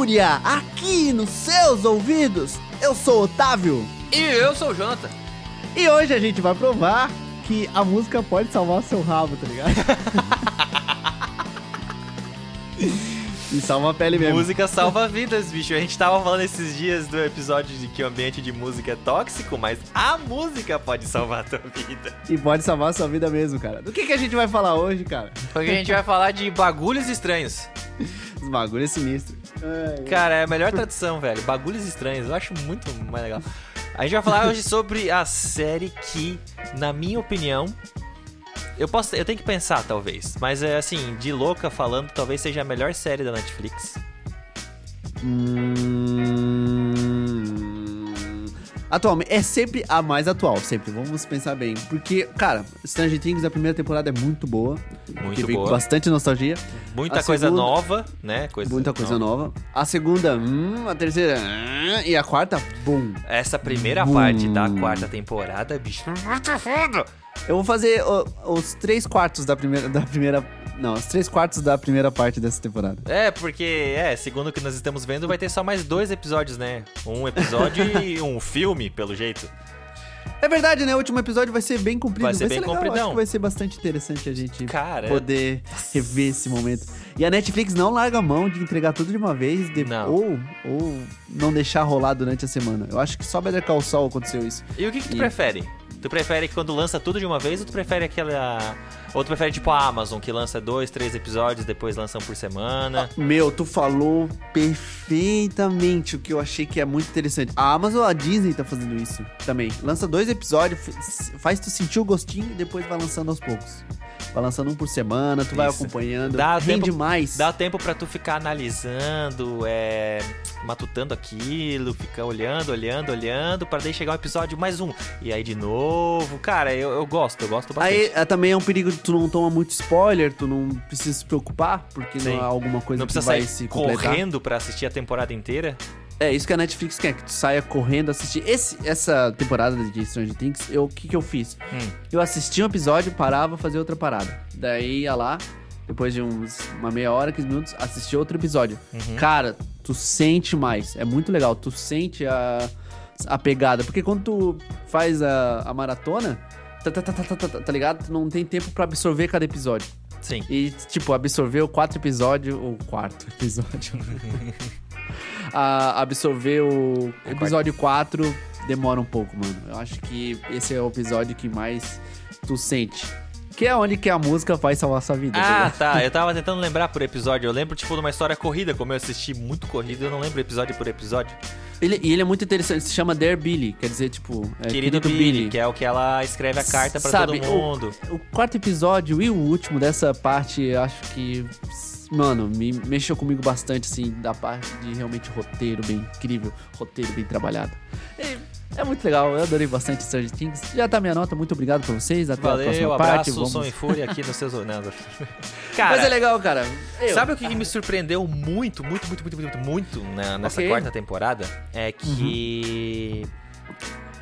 Fúria, aqui nos seus ouvidos. Eu sou o Otávio. E eu sou o Jonathan. E hoje a gente vai provar que a música pode salvar seu rabo, tá ligado? e salva a pele mesmo. Música salva vidas, bicho. A gente tava falando esses dias do episódio de que o ambiente de música é tóxico, mas a música pode salvar a tua vida. E pode salvar a sua vida mesmo, cara. Do que, que a gente vai falar hoje, cara? Porque a gente vai falar de bagulhos estranhos. Os bagulhos sinistros. Cara, é a melhor tradução, velho. Bagulhos estranhos. Eu acho muito mais legal. A gente vai falar hoje sobre a série que, na minha opinião, eu posso, eu tenho que pensar talvez, mas é assim, de louca falando, talvez seja a melhor série da Netflix. Hum... Atualmente, é sempre a mais atual, sempre. Vamos pensar bem. Porque, cara, Stranger Things, a primeira temporada é muito boa. Muito boa. com bastante nostalgia. Muita A coisa segunda- nova, né? Coisa Muita coisa nova. A segunda, hum, a terceira, hum, e a quarta, bum. Essa primeira parte da quarta temporada, bicho, muito foda. Eu vou fazer ó, os três quartos da primeira, da primeira. Não, os três quartos da primeira parte dessa temporada. É, porque, é, segundo o que nós estamos vendo, vai ter só mais dois episódios, né? Um episódio e um filme, pelo jeito. É verdade, né? O último episódio vai ser bem comprido. Vai ser bem legal. compridão. Acho que vai ser bastante interessante a gente Cara, poder rever esse momento. E a Netflix não larga a mão de entregar tudo de uma vez, de- Não. Ou, ou não deixar rolar durante a semana. Eu acho que só Better Call Saul aconteceu isso. E o que, que tu E- prefere? Tu prefere quando lança tudo de uma vez ou tu prefere aquela. Ou tu prefere tipo a Amazon, que lança dois, três episódios, depois lança um por semana? Meu, tu falou perfeitamente o que eu achei que é muito interessante. A Amazon, a Disney tá fazendo isso também. Lança dois episódios, faz tu sentir o gostinho e depois vai lançando aos poucos. Vai lançando um por semana, tu vai Isso. acompanhando. Dá Rende tempo- mais. Dá tempo pra tu ficar analisando, é, matutando aquilo, ficar olhando, olhando, olhando, pra daí chegar um episódio mais um. E aí de novo. Cara, eu, eu gosto, eu gosto bastante. Aí é, também é um perigo de tu não toma muito spoiler, tu não precisa se preocupar, porque Sim. não é alguma coisa não que vai se completar. correndo pra assistir a temporada inteira. É isso que a Netflix quer, que tu saia correndo assistir. Esse, essa temporada de Stranger Things, o que, que eu fiz? Hum. Eu assistia um episódio, parava, fazia outra parada. Daí ia lá, depois de uns, uma meia hora, 15 minutos, assistia outro episódio. Uhum. Cara, tu sente mais. É muito legal. Tu sente a, a pegada. Porque quando tu faz a, a maratona, tá, tá, tá, tá, tá, tá, tá ligado? Tu não tem tempo pra absorver cada episódio. Sim. E, tipo, absorver o quatro episódios. O quarto episódio. a, absorver o episódio 4 demora um pouco, mano. Eu acho que esse é o episódio que mais tu sente. Que é onde que a música vai salvar sua vida. Ah, tá. Eu tava tentando lembrar por episódio. Eu lembro, tipo, de uma história corrida, como eu assisti muito corrida, eu não lembro episódio por episódio. Ele, e ele é muito interessante, se chama Dear Billy, quer dizer, tipo, é, Querido, Billy, que é o que ela escreve a carta pra Sabe, todo mundo. O quarto episódio e o último dessa parte, eu acho que, mano, me mexeu comigo bastante, assim, da parte de realmente roteiro bem incrível, roteiro bem trabalhado. É, é muito legal, eu adorei bastante Stranger Things. Já tá minha nota, muito obrigado pra vocês, até a Valeu, próxima abraço, parte. Vamos... som e fúria aqui nos seus... Não. Cara, Mas é legal, cara. Eu- Sabe o que me surpreendeu muito, muito, muito, muito, muito, muito na- nessa Ok. quarta temporada? É que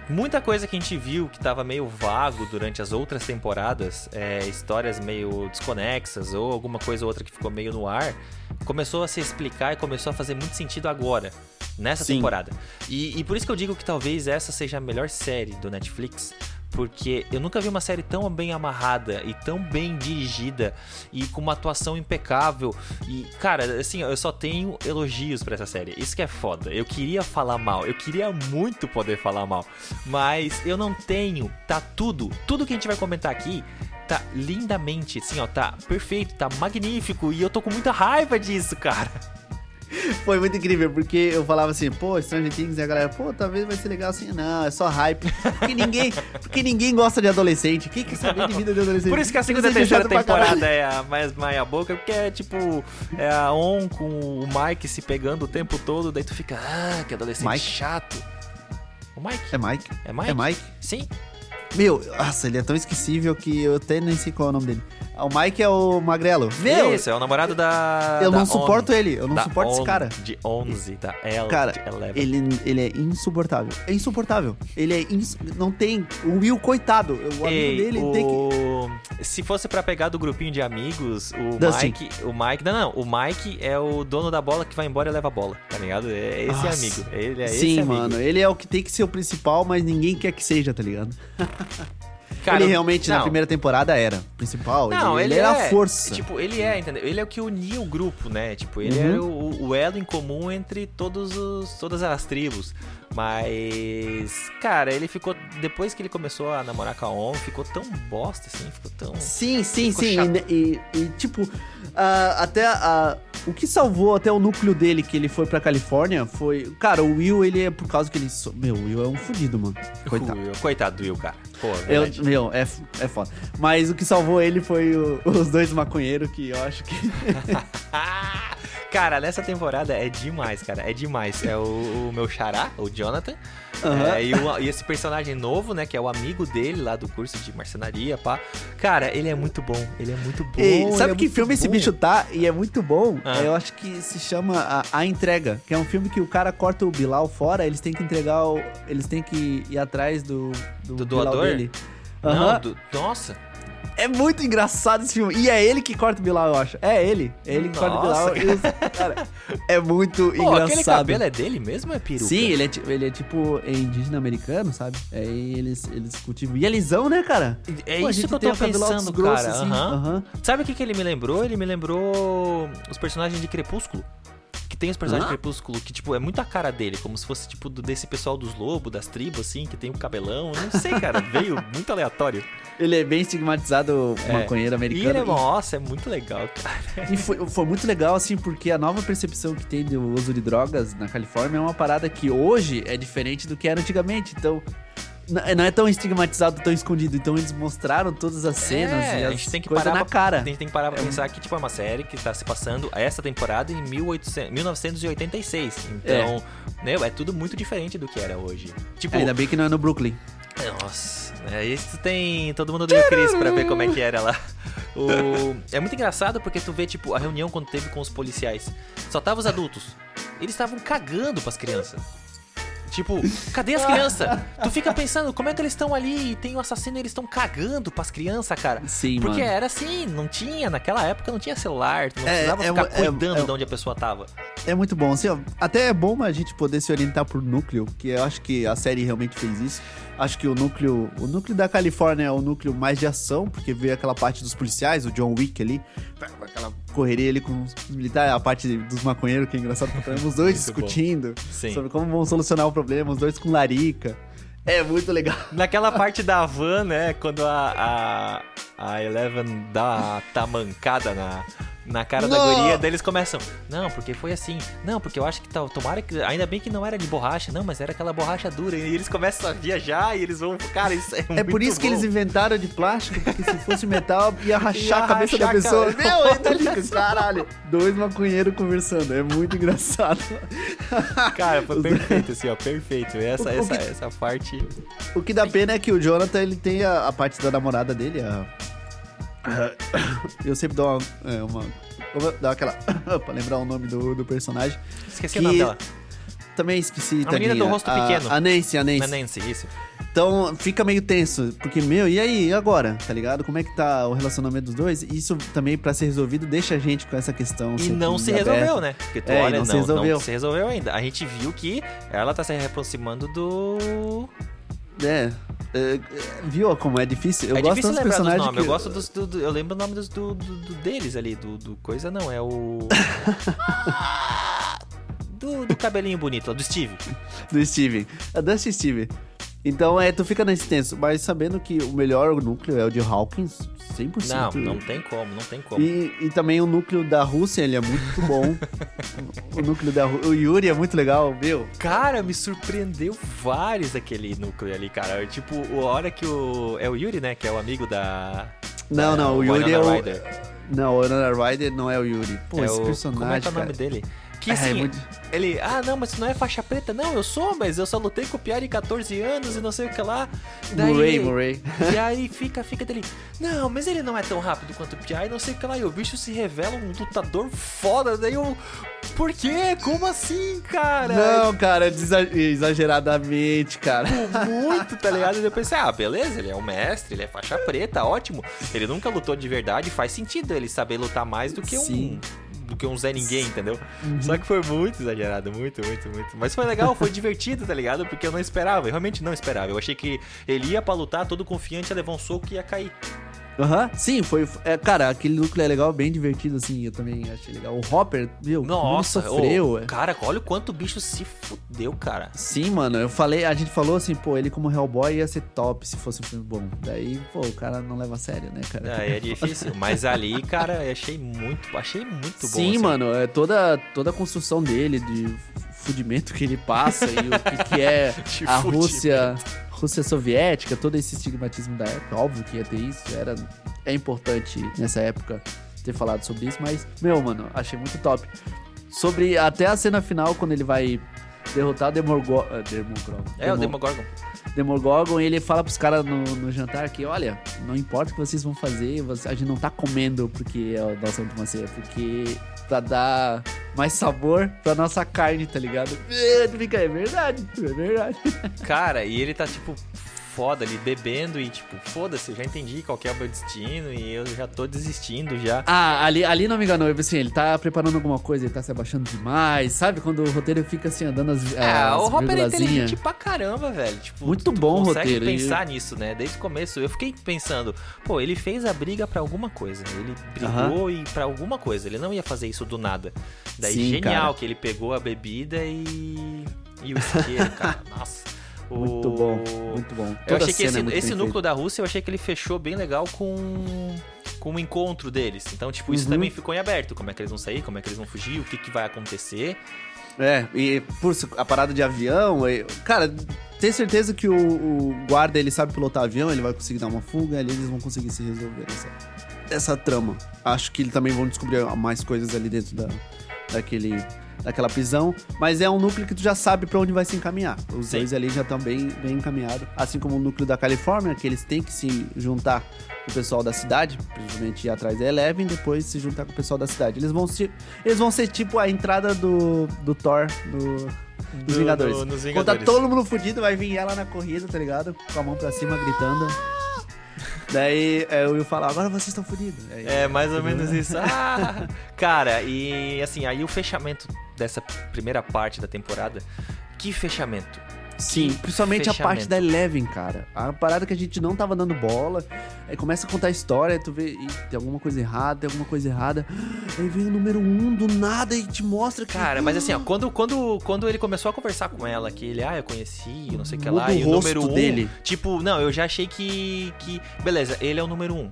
muita coisa que a gente viu que tava meio vago durante as outras temporadas, é, histórias meio desconexas ou alguma coisa ou outra que ficou meio no ar, começou a se explicar e começou a fazer muito sentido agora. Nessa Sim. temporada. E, e por isso que eu digo que talvez essa seja a melhor série do Netflix. Porque eu nunca vi uma série tão bem amarrada e tão bem dirigida e com uma atuação impecável. E, cara, assim, eu só tenho elogios pra essa série. Isso que é foda. Eu queria falar mal, eu queria muito poder falar mal, mas eu não tenho. Tá tudo, tudo que a gente vai comentar aqui tá lindamente, assim, ó, tá perfeito, tá magnífico e eu tô com muita raiva disso, cara. Foi muito incrível, porque eu falava assim, pô, Stranger Things, e a galera, pô, talvez vai ser legal assim. Não, é só hype. Porque ninguém, porque ninguém gosta de adolescente. Quem quer saber de vida de adolescente? Por isso que a segunda e terceira temporada é a mais meia boca, porque é tipo, é a On com o Mike se pegando o tempo todo, daí tu fica, ah, que adolescente Mike? chato. O Mike? É Mike? É Mike? É Mike? Sim. Meu, nossa, ele é tão esquecível que eu até nem sei qual é o nome dele. Ah, O Mike é o Magrelo. Meu, Isso, é o namorado da. eu da não suporto On. ele, eu não suporto esse On, cara. De 11, da L, Cara. Ele, ele é insuportável. É insuportável. Ele é ins... Não tem. O Will, coitado. O amigo Ei, dele o... tem que. Se fosse pra pegar do grupinho de amigos, o Dustin. Mike. O Mike. Não, não. O Mike é o dono da bola que vai embora e leva a bola, tá ligado? É esse Nossa. amigo. Ele é esse Sim, amigo. mano. Ele é o que tem que ser o principal, mas ninguém quer que seja, tá ligado? Cara, ele realmente, na não. primeira temporada, era principal. Não, ele, ele, era é, a força. Tipo, ele é, entendeu? Ele é o que unia o grupo, né? Tipo, ele Uhum. era o, o elo em comum entre todos os, todas as tribos. Mas, cara, ele ficou. Depois que ele começou a namorar com a On, ficou tão bosta assim, ficou tão. Sim, sim, Ficou sim. E, e- e, tipo, ah, até a- o que salvou até o núcleo dele, que ele foi pra Califórnia, foi. Cara, o Will, ele é por causa que ele. so- Meu, o Will é um fudido, mano. Coitado. Will. Coitado do Will, cara. Pô, Eu, meu, é, é foda. Mas o que salvou ele foi o- os dois maconheiros, que eu acho que. cara, nessa temporada é demais, cara. É demais. É o, o meu xará, o Jonathan. Aham. É, e, o- e esse personagem novo, né? Que é o amigo dele lá do curso de marcenaria, pá. Cara, ele é muito bom. Ele é muito bom. Ei, ele sabe é que filme esse bom. bicho tá? E é muito bom. Ah. Eu acho que se chama a, A Entrega, que é um filme que o cara corta o Bilal fora, eles têm que entregar o. Eles têm que ir atrás do, do, Do doador? dele. Não, Aham. do- nossa. É muito engraçado esse filme. E é ele que corta o Bilal, eu acho. É ele. É ele que corta o Nossa, Bilal. Cara, é muito Pô, aquele engraçado. cabelo é dele mesmo é peruca? Sim, ele é, ele é tipo é indígena americano, sabe? Aí eles, eles cultivam. E é lisão, né, cara? É Pô, isso que eu tô pensando, grosso, cara. assim. Aham. Sabe o que, que ele me lembrou? Ele me lembrou os personagens de Crepúsculo. Tem os personagens Hã? de Crepúsculo que, tipo, é muito a cara dele, como se fosse, tipo, desse pessoal dos lobos, das tribos, assim, que tem o cabelão. Eu Não sei, cara, veio muito aleatório. Ele é bem estigmatizado É. maconheiro E americano. ele é, nossa, é muito legal, cara. E foi, foi muito legal, assim, porque a nova percepção que tem do uso de drogas na Califórnia é uma parada que hoje é diferente do que era antigamente. Então, não é tão estigmatizado, tão escondido. Então, eles mostraram todas as cenas É, e a as gente tem que parar na pra, cara. A gente tem que parar pra pensar que, tipo, é uma série que tá se passando essa temporada em 1800, 1986. Então, né, é tudo muito diferente do que era hoje. Tipo, Ainda bem que não é no Brooklyn. Nossa, é, isso tem todo mundo deu Chris pra ver como é que era lá. O- É muito engraçado porque tu vê, tipo, a reunião quando teve com os policiais. Só tava os adultos. Eles estavam cagando pras crianças. Tipo, cadê as crianças? tu fica pensando, como é que eles estão ali e tem o assassino e eles estão cagando pras crianças, cara? Sim, Porque mano. era assim, não tinha, naquela época não tinha celular, tu não É, precisava é ficar um- é- cuidando é- de onde a pessoa tava. É muito bom. Assim, ó, até é bom a gente poder se orientar por núcleo, que eu acho que a série realmente fez isso. Acho que o núcleo, o núcleo da Califórnia é o núcleo mais de ação, porque vê aquela parte dos policiais, o John Wick ali, aquela correria ali com os militares, a parte dos maconheiros, que é engraçado pra caramba, os dois discutindo sobre como vão solucionar o problema, os dois com larica. É muito legal. Naquela parte da van, né? Quando a, a, a Eleven dá a tamancada na, na cara da Não! guria, daí eles começam. Não, porque foi assim. Não, porque eu acho que tomara que. Ainda bem que não era de borracha, não, mas era aquela borracha dura. E eles começam a viajar e eles vão. Cara, isso é É por isso que bom. eles inventaram de plástico, porque se fosse metal, ia rachar Ia a cabeça da rachar a pessoa. cara. Meu, ainda fica, caralho. Dois maconheiros conversando, é muito engraçado. Cara, foi perfeito, assim, ó, perfeito. Essa, O- o essa, que- essa parte. O que dá pena é que o Jonathan, ele tem a, a parte da namorada dele, a... Eu sempre dou uma... é, uma vou dar aquela... pra lembrar o nome do, do personagem. Esqueci Que- o nome dela. Também esqueci, A menina do rosto A- pequeno. A Nancy, a Nancy. Na Nancy, isso. Então fica meio tenso, porque, meu, e aí, e agora? Tá ligado? Como é que tá o relacionamento dos dois? Isso também, pra ser resolvido, deixa a gente com essa questão. E sempre não se aberta. resolveu, né? Porque tu É, olha, não não, se resolveu. não se resolveu ainda. A gente viu que ela tá se aproximando do. É, é, é, viu como é difícil? Eu é gosto difícil dos lembrar dos personagens nomes. que... Eu gosto dos. do- do- eu lembro o nome dos, do, do- deles ali. Do, coisa não, é o. do, do cabelinho bonito, do Steve. do Steven. A Dusty Steven. Então, é, tu fica nesse tenso, mas sabendo que o melhor núcleo é o de Hawkins, 100%. Não, não tem como, não tem como. E, e também o núcleo da Rússia, ele é muito bom. o núcleo da Rú- O Yuri é muito legal, meu. Cara, me surpreendeu vários aquele núcleo ali, cara. Tipo, a hora que o. É o Yuri, né? Que é o amigo da. Não, da não, o Yuri é o... Ryder. Não, o Winona Ryder não é o Yuri. Pô, é esse o... personagem, Como é que é o nome cara. dele? Que assim, é, muito... ele, ah, não, mas você não é faixa preta. Não, eu sou, mas eu só lutei com o Piari 14 anos e não sei o que lá. Daí, Murray, Murray. E aí fica, fica dele, não, mas ele não é tão rápido quanto o Piari, não sei o que lá. E o bicho se revela um lutador foda. Daí eu, por quê? Como assim, cara? Não, cara, exageradamente, cara. Muito, tá ligado? E eu pensei, ah, beleza, ele é um mestre, ele é faixa preta, ótimo. Ele nunca lutou de verdade, faz sentido ele saber lutar mais do que Sim. um do que um Zé Ninguém, entendeu? Uhum. Só que foi muito exagerado, muito, muito, muito. Mas foi legal, foi divertido, tá ligado? Porque eu não esperava, eu realmente não esperava. Eu achei que ele ia pra lutar todo confiante, ia levar um soco e ia cair. Aham, uhum. sim, foi. É, cara, aquele núcleo é legal, bem divertido, assim. Eu também achei legal. O Hopper, viu? Nossa, sofreu. Ô, cara, olha o quanto o bicho se fudeu, cara. Sim, mano. Eu falei, a gente falou assim, pô, ele como Hellboy ia ser top se fosse um filme bom. Daí, pô, o cara não leva a sério, né, cara? É, é difícil. Mas ali, cara, eu achei muito, achei muito bom. Sim, assim. mano, é toda, toda a construção dele, de fudimento que ele passa e o que, que é a Rússia. Rússia soviética, todo esse estigmatismo da época, óbvio que ia ter isso, era é importante nessa época ter falado sobre isso, mas meu, mano, achei muito top. Sobre até a cena final quando ele vai derrotar Demogorgon, uh, Demogorgon. É, o Demogorgon. Demogorgon, ele fala pros caras no, no, jantar que, olha, não importa o que vocês vão fazer, a gente não tá comendo porque é a nossa última ceia, porque pra dar mais sabor pra nossa carne, tá ligado? É, é verdade, é verdade. Cara, e ele tá, tipo, foda ali, bebendo e tipo, foda-se, eu já entendi qual é o meu destino e eu já tô desistindo já. Ah, ali, ali não me enganou, assim, ele tá preparando alguma coisa, ele tá se abaixando demais, sabe? Quando o roteiro fica assim, andando as. É, as o Hopper é inteligente pra caramba, velho. Tipo, Muito bom o roteiro. pensar e... nisso, né? Desde o começo. Eu fiquei pensando, pô, ele fez a briga pra alguma coisa. Ele brigou e pra alguma coisa. Ele não ia fazer isso do nada. Daí, Sim, genial cara. que ele pegou a bebida e. E o isqueiro, cara. Nossa. Muito bom, muito bom. Toda eu achei que esse, é esse núcleo da Rússia, eu achei que ele fechou bem legal com com o encontro deles. Então, tipo, isso uhum. também ficou em aberto. Como é que eles vão sair, como é que eles vão fugir, o que, que vai acontecer. É, e por a parada de avião, cara, tenho certeza que o, o, guarda ele sabe pilotar avião, ele vai conseguir dar uma fuga, ali eles vão conseguir se resolver essa, essa trama. Acho que eles também vão descobrir mais coisas ali dentro da, daquele daquela prisão, mas é um núcleo que tu já sabe para onde vai se encaminhar. Os Sim. dois ali já estão bem, bem encaminhados. Assim como o núcleo da Califórnia, que eles têm que se juntar com o pessoal da cidade, principalmente ir atrás da Eleven, depois se juntar com o pessoal da cidade. Eles vão, se, eles vão ser tipo a entrada do, do Thor no, dos do, Vingadores. Do, nos Vingadores. Quando tá todo mundo fudido, vai vir ela na corrida, tá ligado? Com a mão pra cima, gritando. Daí é, o Will fala, agora vocês estão fodidos. É, mais ou menos isso. Ah! Cara, e assim, aí o fechamento dessa primeira parte da temporada, que fechamento. Sim, principalmente fechamento. a parte da Eleven, cara. A parada que a gente não tava dando bola. Aí começa a contar a história, tu vê, tem alguma coisa errada, tem alguma coisa errada. Aí vem o número um do nada e te mostra que. Cara, mas assim, ó, quando, quando, quando ele começou a conversar com ela, que ele, ah, eu conheci, não sei o que lá, e o número um. Dele. Tipo, não, eu já achei que. que Beleza, ele é o número um.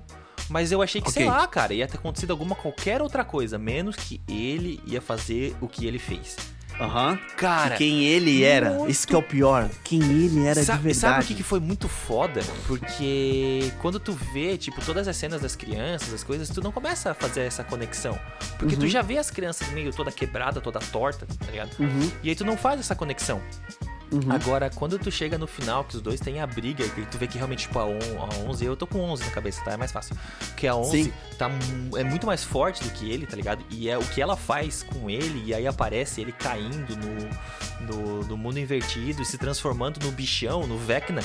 Mas eu achei que, okay. sei lá, cara, ia ter acontecido alguma qualquer outra coisa, menos que ele ia fazer o que ele fez. Aham. Uhum. Cara. quem ele era. Muito... Isso que é o pior. Quem ele era Sa de verdade. Sabe o que, que foi muito foda? Porque quando tu vê, tipo, todas as cenas das crianças, as coisas, tu não começa a fazer essa conexão. Porque uhum. tu já vê as crianças meio toda quebrada, toda torta, tá ligado? Uhum. E aí tu não faz essa conexão. Uhum. Agora, quando tu chega no final, que os dois têm a briga, e tu vê que realmente, tipo, a, on, a 11, eu tô com 11 na cabeça, tá? É mais fácil. Porque a 11 tá, é muito mais forte do que ele, tá ligado? E é o que ela faz com ele, e aí aparece ele caindo no, no, no mundo invertido, se transformando no bichão, no Vecna.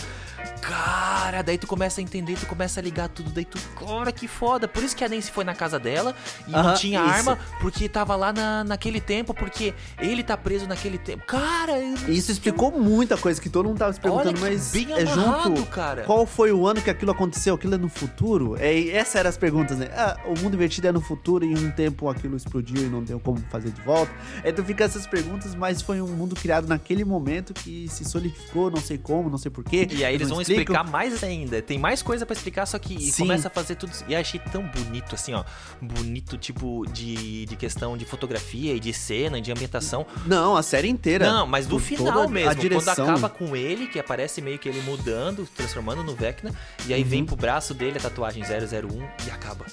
Cara, daí tu começa a entender, tu começa a ligar tudo, daí tu, cara, que foda. Por isso que a Nancy foi na casa dela e não tinha isso. arma, porque tava lá na, naquele tempo, porque ele tá preso naquele tempo. Cara, isso explicou muita coisa que todo mundo tava se perguntando, mas bem é junto. Cara. Qual foi o ano que aquilo aconteceu? Aquilo é no futuro? É, essas eram as perguntas, né? Ah, o mundo invertido é no futuro e em um tempo aquilo explodiu e não deu como fazer de volta. Então fica essas perguntas, mas foi um mundo criado naquele momento que se solidificou, não sei como, não sei porquê. E aí eles vão explicam. explicar mais ainda. Tem mais coisa para explicar, só que começa a fazer tudo. E achei tão bonito, assim, ó. Bonito, tipo, de, de questão de fotografia e de cena, de ambientação. Não, a série inteira. Não, mas do final mesmo direção. Quando acaba com ele, que aparece meio que ele mudando, transformando no Vecna, e aí uhum. vem pro braço dele a tatuagem 001 e acaba.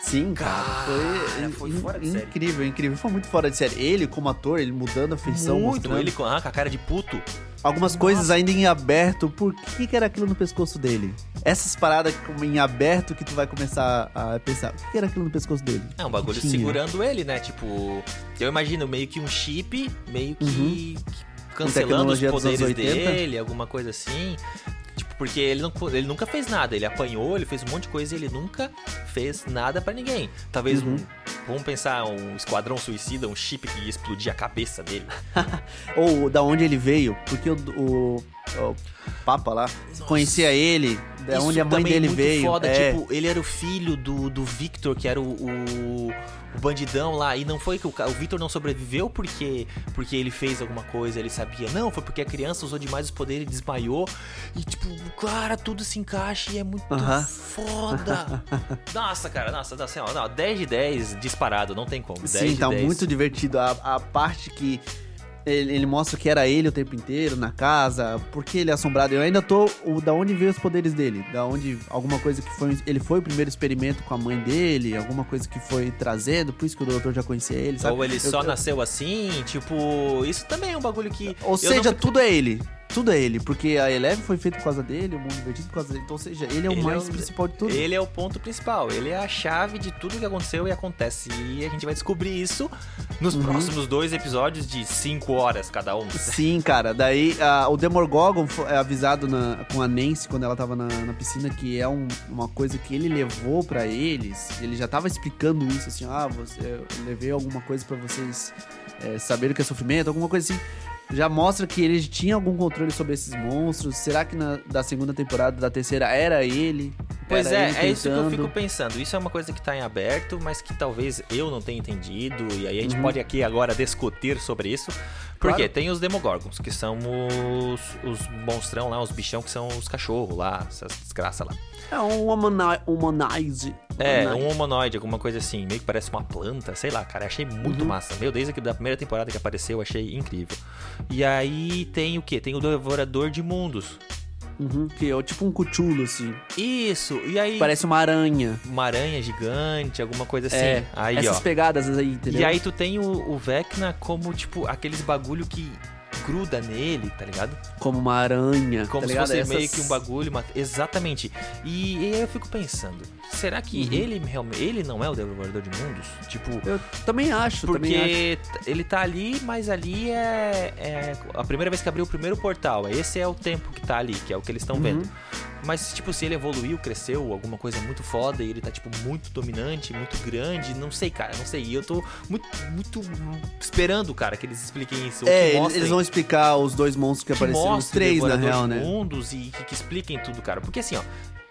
Sim, cara. Cara, foi foi in- de série. incrível, incrível. Foi muito fora de série. Ele, como ator, ele mudando a feição, Muito, mostrando ele com, ah, com a cara de puto. algumas coisas ainda em aberto. Por que, que era aquilo no pescoço dele? Essas paradas em aberto que tu vai começar a pensar. O que, que era aquilo no pescoço dele? É um bagulho tinha? segurando ele, né? Tipo, eu imagino meio que um chip, meio que, que cancelando os poderes anos 80. dele, alguma coisa assim. Tipo, porque ele, não, ele nunca fez nada. Ele apanhou, ele fez um monte de coisa e ele nunca fez nada pra ninguém. Talvez Uhum. um. Vamos pensar, um esquadrão suicida, um chip que ia explodir a cabeça dele. Ou da onde ele veio. Porque o, o, o Papa lá conhecia ele, da onde a mãe é dele muito veio. Foda, é. tipo, ele era o filho do, do Victor, que era o, o, o bandidão lá. E não foi que o, o Victor não sobreviveu porque, porque ele fez alguma coisa, ele sabia. Não, foi porque a criança usou demais os poderes e desmaiou. E, tipo, cara, tudo se encaixa e é muito foda. nossa, cara, nossa, nossa, assim, ó, não, 10 de 10 disparado, não tem como. 10 Sim, tá 10. muito divertido. A, a parte que ele, ele mostra que era ele o tempo inteiro na casa, porque ele é assombrado. Eu ainda tô. O, da onde veio os poderes dele? Da onde. Alguma coisa que foi. Ele foi o primeiro experimento com a mãe dele, alguma coisa que foi trazendo, por isso que o doutor já conhecia ele, sabe? Ou ele Eu- só eu- nasceu assim, tipo, isso também é um bagulho que. Ou seja, não tudo é ele. Tudo é ele, porque a Eleven foi feita por causa dele, o mundo invertido por causa dele. Então, ou seja, ele é o Ele é mais o- principal de tudo. Ele é o ponto principal, ele é a chave de tudo que aconteceu e acontece. E a gente vai descobrir isso nos Uhum. próximos dois episódios de 5 horas cada um. Sim, cara. Daí a- o Demogorgon foi é avisado na- com a Nancy quando ela tava na, na piscina que é um- uma coisa que ele levou pra eles. Ele já tava explicando isso, assim, ah, você, eu levei alguma coisa pra vocês é, saberem o que é sofrimento, alguma coisa assim. Já mostra que ele tinha algum controle sobre esses monstros. Será que na da segunda temporada, da terceira, era ele? Pois Era é, ele é isso que eu fico pensando. Isso é uma coisa que tá em aberto, mas que talvez eu não tenha entendido. E aí a gente Uhum. pode aqui agora discutir sobre isso. Porque Claro. tem os Demogorgons, que são os, os monstrão lá, os bichão que são os cachorros lá, essas desgraças lá. É um humani- humanize. É, humanoide. um humanoide, alguma coisa assim, meio que parece uma planta, sei lá, cara, achei muito Uhum. massa. Meu, desde da primeira temporada que apareceu, achei incrível. E aí tem o que? Tem o Devorador de Mundos. Uhum, que é tipo um cuchulo, assim. Isso, e aí Parece uma aranha. uma aranha gigante, alguma coisa assim. É, aí, essas ó. pegadas aí, entendeu? E aí tu tem o, o Vecna como, tipo, aqueles bagulho que gruda nele, tá ligado? Como uma aranha. Como tá se ligado? fosse Essas- meio que um bagulho. uma- Exatamente. E, e aí eu fico pensando, será que Uhum. ele realmente. Ele não é o Devorador de Mundos? Tipo. Eu também acho, também acho. Porque ele tá ali, mas ali é, é a primeira vez que abriu o primeiro portal. Esse é o tempo que tá ali, que é o que eles estão Uhum. vendo. Mas, tipo, se ele evoluiu, cresceu, alguma coisa muito foda e ele tá, tipo, muito dominante, muito grande, não sei, cara, não sei. E eu tô muito, muito esperando, cara, que eles expliquem isso. É, mostrem, eles vão explicar os dois monstros que, que apareceram, os três, na real, né? Mundos e que, que expliquem tudo, cara. Porque assim, ó.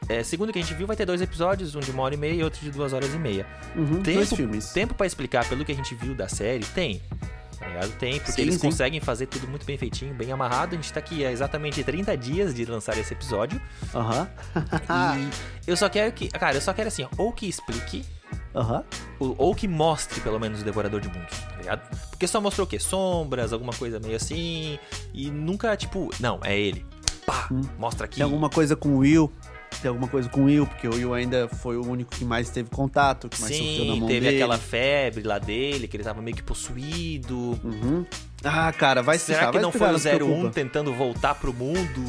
é, segundo o que a gente viu, vai ter dois episódios, um de uma hora e meia e outro de duas horas e meia. Uhum, Tempo, dois filmes. tempo pra explicar pelo que a gente viu da série, tem. Tá ligado? Tem, porque Sim, eles sim. conseguem fazer tudo muito bem feitinho, bem amarrado. A gente tá aqui há exatamente 30 dias de lançar esse episódio. Aham. e eu só quero que. Cara, eu só quero assim, ó, ou que explique, Aham. ou, ou que mostre pelo menos o Devorador de Mundos, tá ligado? Porque só mostrou o quê? Sombras, alguma coisa meio assim. E nunca, tipo, não, é ele. Pá, Hum. mostra aqui. Tem alguma coisa com o Will. Tem alguma coisa com o Will, porque o Will ainda foi o único que mais teve contato, que mais sofreu na Sim, mão teve dele. aquela febre lá dele, que ele tava meio que possuído. Uhum. Ah, cara, vai explicar. Será que vai não explicar, foi o 01 preocupa. tentando voltar pro mundo?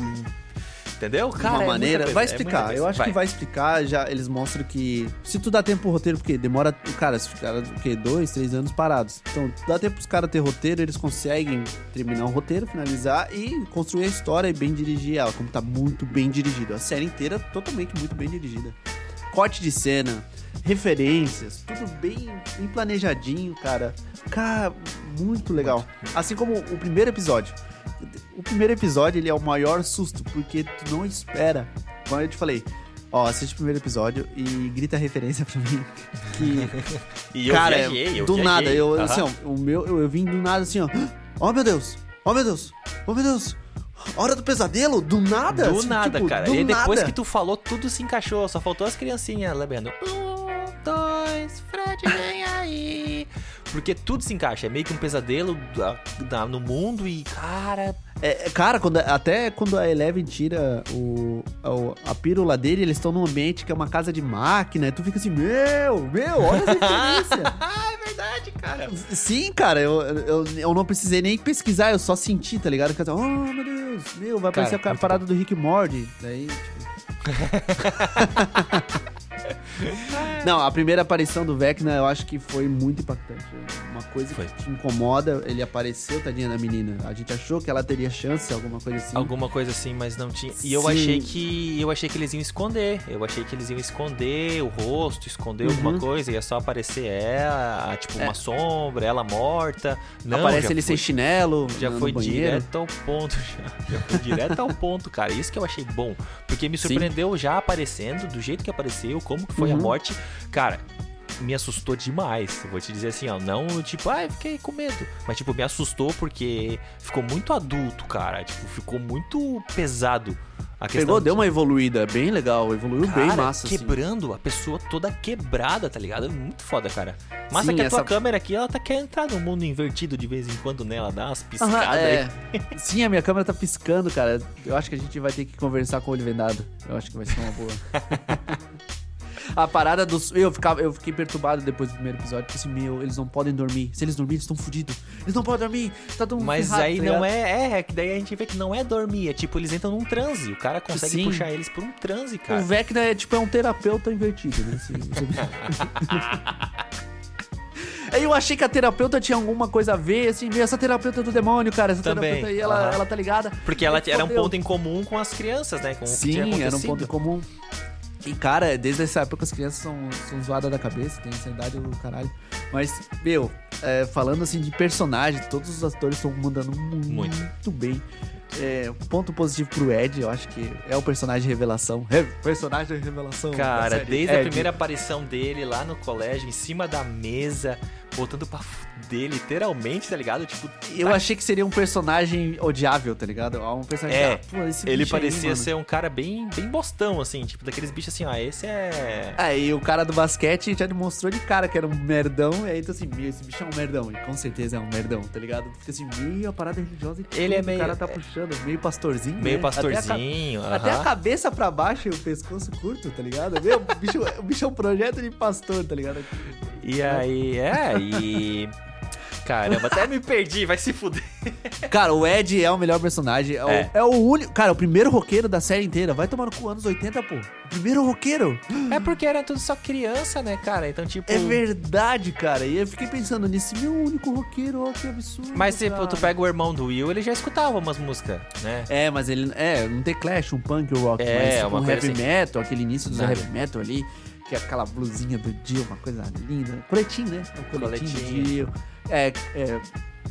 Entendeu? de Cara, uma é maneira. vai é explicar. eu acho que vai explicar. Já eles mostram que. Se tu dá tempo pro roteiro, porque demora. Cara, se ficaram o quê? Dois, três anos parados. Então, dá tempo pros caras ter roteiro, eles conseguem terminar o roteiro, finalizar e construir a história e bem dirigir ela, como tá muito bem dirigido. A série inteira totalmente muito bem dirigida. Corte de cena, referências, tudo bem, bem planejadinho, cara. Cara, muito legal. Assim como o primeiro episódio. O primeiro episódio, ele é o maior susto, porque tu não espera. Quando eu te falei, ó, assiste o primeiro episódio e grita referência pra mim. Que, E eu cara, viajei, eu do viajei. nada, eu, Aham. assim, ó, o meu, eu, eu vim do nada assim, ó. Oh meu Deus, oh meu Deus, oh meu Deus. Hora do pesadelo? Do nada? Do assim, nada, tipo, cara. Do e depois nada. que tu falou, tudo se encaixou. Só faltou as criancinhas lembrando. Um, dois, Fred, vem aí. Porque tudo se encaixa. É meio que um pesadelo da- da- no mundo e, cara. É, é, cara, quando, até quando a Eleven tira o, a, a pílula dele, eles estão num ambiente que é uma casa de máquina, tu fica assim, meu, meu, olha essa diferença. ah, é verdade, cara. Sim, cara, eu, eu, eu não precisei nem pesquisar, eu só senti, tá ligado? Que eu, oh, meu Deus, meu, vai Cara, aparecer a parada do Rick Morty. Daí, tipo... Não, a primeira aparição do Vecna eu acho que foi muito impactante. Uma coisa Foi. que te incomoda, ele apareceu, tadinha da menina. A gente achou que ela teria chance, alguma coisa assim. Alguma coisa assim, mas não tinha. E eu Sim. achei que. Eu achei que eles iam esconder. Eu achei que eles iam esconder o rosto, esconder Uhum. alguma coisa. Ia só aparecer ela, tipo, uma sombra, ela morta. Não, Aparece ele foi, sem chinelo. Já foi banheiro. direto ao ponto. Já, já foi direto ao ponto, cara. Isso que eu achei bom. Porque me Sim. surpreendeu já aparecendo, do jeito que apareceu, como que foi a Uhum. morte. Cara. Me assustou demais. Vou te dizer assim, ó. Não, tipo, ai, fiquei com medo. Mas, tipo, me assustou porque ficou muito adulto, cara. Tipo, ficou muito pesado. A questão Pegou, de- deu uma evoluída bem legal, evoluiu bem Cara, massa. assim. quebrando a pessoa toda quebrada, tá ligado? Muito foda, cara. Massa Sim, que a tua essa- câmera aqui, ela tá querendo entrar no mundo invertido de vez em quando nela, dá umas piscadas é. aí. Sim, a minha câmera tá piscando, cara. Eu acho que a gente vai ter que conversar com o olho vendado. Eu acho que vai ser uma boa. a parada dos. Eu, ficava, eu fiquei perturbado depois do primeiro episódio. Porque assim, meu, eles não podem dormir. Se eles dormirem, eles estão fodidos. Eles não podem dormir. Tá Mas ferrado, aí tá não é, é, é que daí a gente vê que não é dormir, é tipo, eles entram num transe. O cara consegue Sim. puxar eles por um transe, cara. O Vecna é tipo é um terapeuta invertido, né? Assim, eu achei que a terapeuta tinha alguma coisa a ver, assim, meu, essa terapeuta é do demônio, cara. Essa Também, terapeuta aí, ela, aham. ela tá ligada. Porque ela era um ponto em comum com as crianças, né? Com Sim, era um ponto em comum. E, cara, desde essa época as crianças são, são zoadas da cabeça, tem ansiedade do caralho. Mas, meu, é, falando assim de personagem, todos os atores estão mandando muito, Muito. bem. É, ponto positivo pro Ed, eu acho que é o personagem revelação. Re- personagem revelação. Cara, desde a Ed. primeira aparição dele lá no colégio, em cima da mesa, botando pra fuder, literalmente, tá ligado? Tipo, Eu tá- achei que seria um personagem odiável, tá ligado? Um personagem É, ah, pô, esse ele aí, parecia mano. ser um cara bem, bem bostão, assim, tipo, daqueles bichos assim, ó, esse é. Ah, e o cara do basquete já demonstrou de cara que era um merdão, e aí tu assim, meu, esse bicho é um merdão, e com certeza é um merdão, tá ligado? Tu fica assim, meio a parada religiosa e Ele é tudo, meio- O cara tá puxando, meio pastorzinho, Meio né? Até a ca- pastorzinho, Até a, cabeça pra baixo e o pescoço curto, tá ligado? Meu, o bicho, o bicho é um projeto de pastor, tá ligado? E aí, é, e. Caramba, até me perdi, vai se fuder. Cara, o Ed é o melhor personagem, é, É. O, é o único... Cara, o primeiro roqueiro da série inteira, vai tomar no cu, anos 80, pô. O primeiro roqueiro. É porque era tudo só criança, né, cara? Então, tipo. É verdade, cara. E eu fiquei pensando nisso, meu único roqueiro, ó, que absurdo. Mas tipo, cara. tu pega o irmão do Will, ele já escutava umas músicas, né? É, mas ele. É, não tem Clash, um punk rock, É, mas tipo, uma um heavy assim. metal, aquele início do Nada. heavy metal ali, que é aquela blusinha do Dio, uma coisa linda. Coletinho, né? É um coletinho, Coletinho. de Dio. É, é,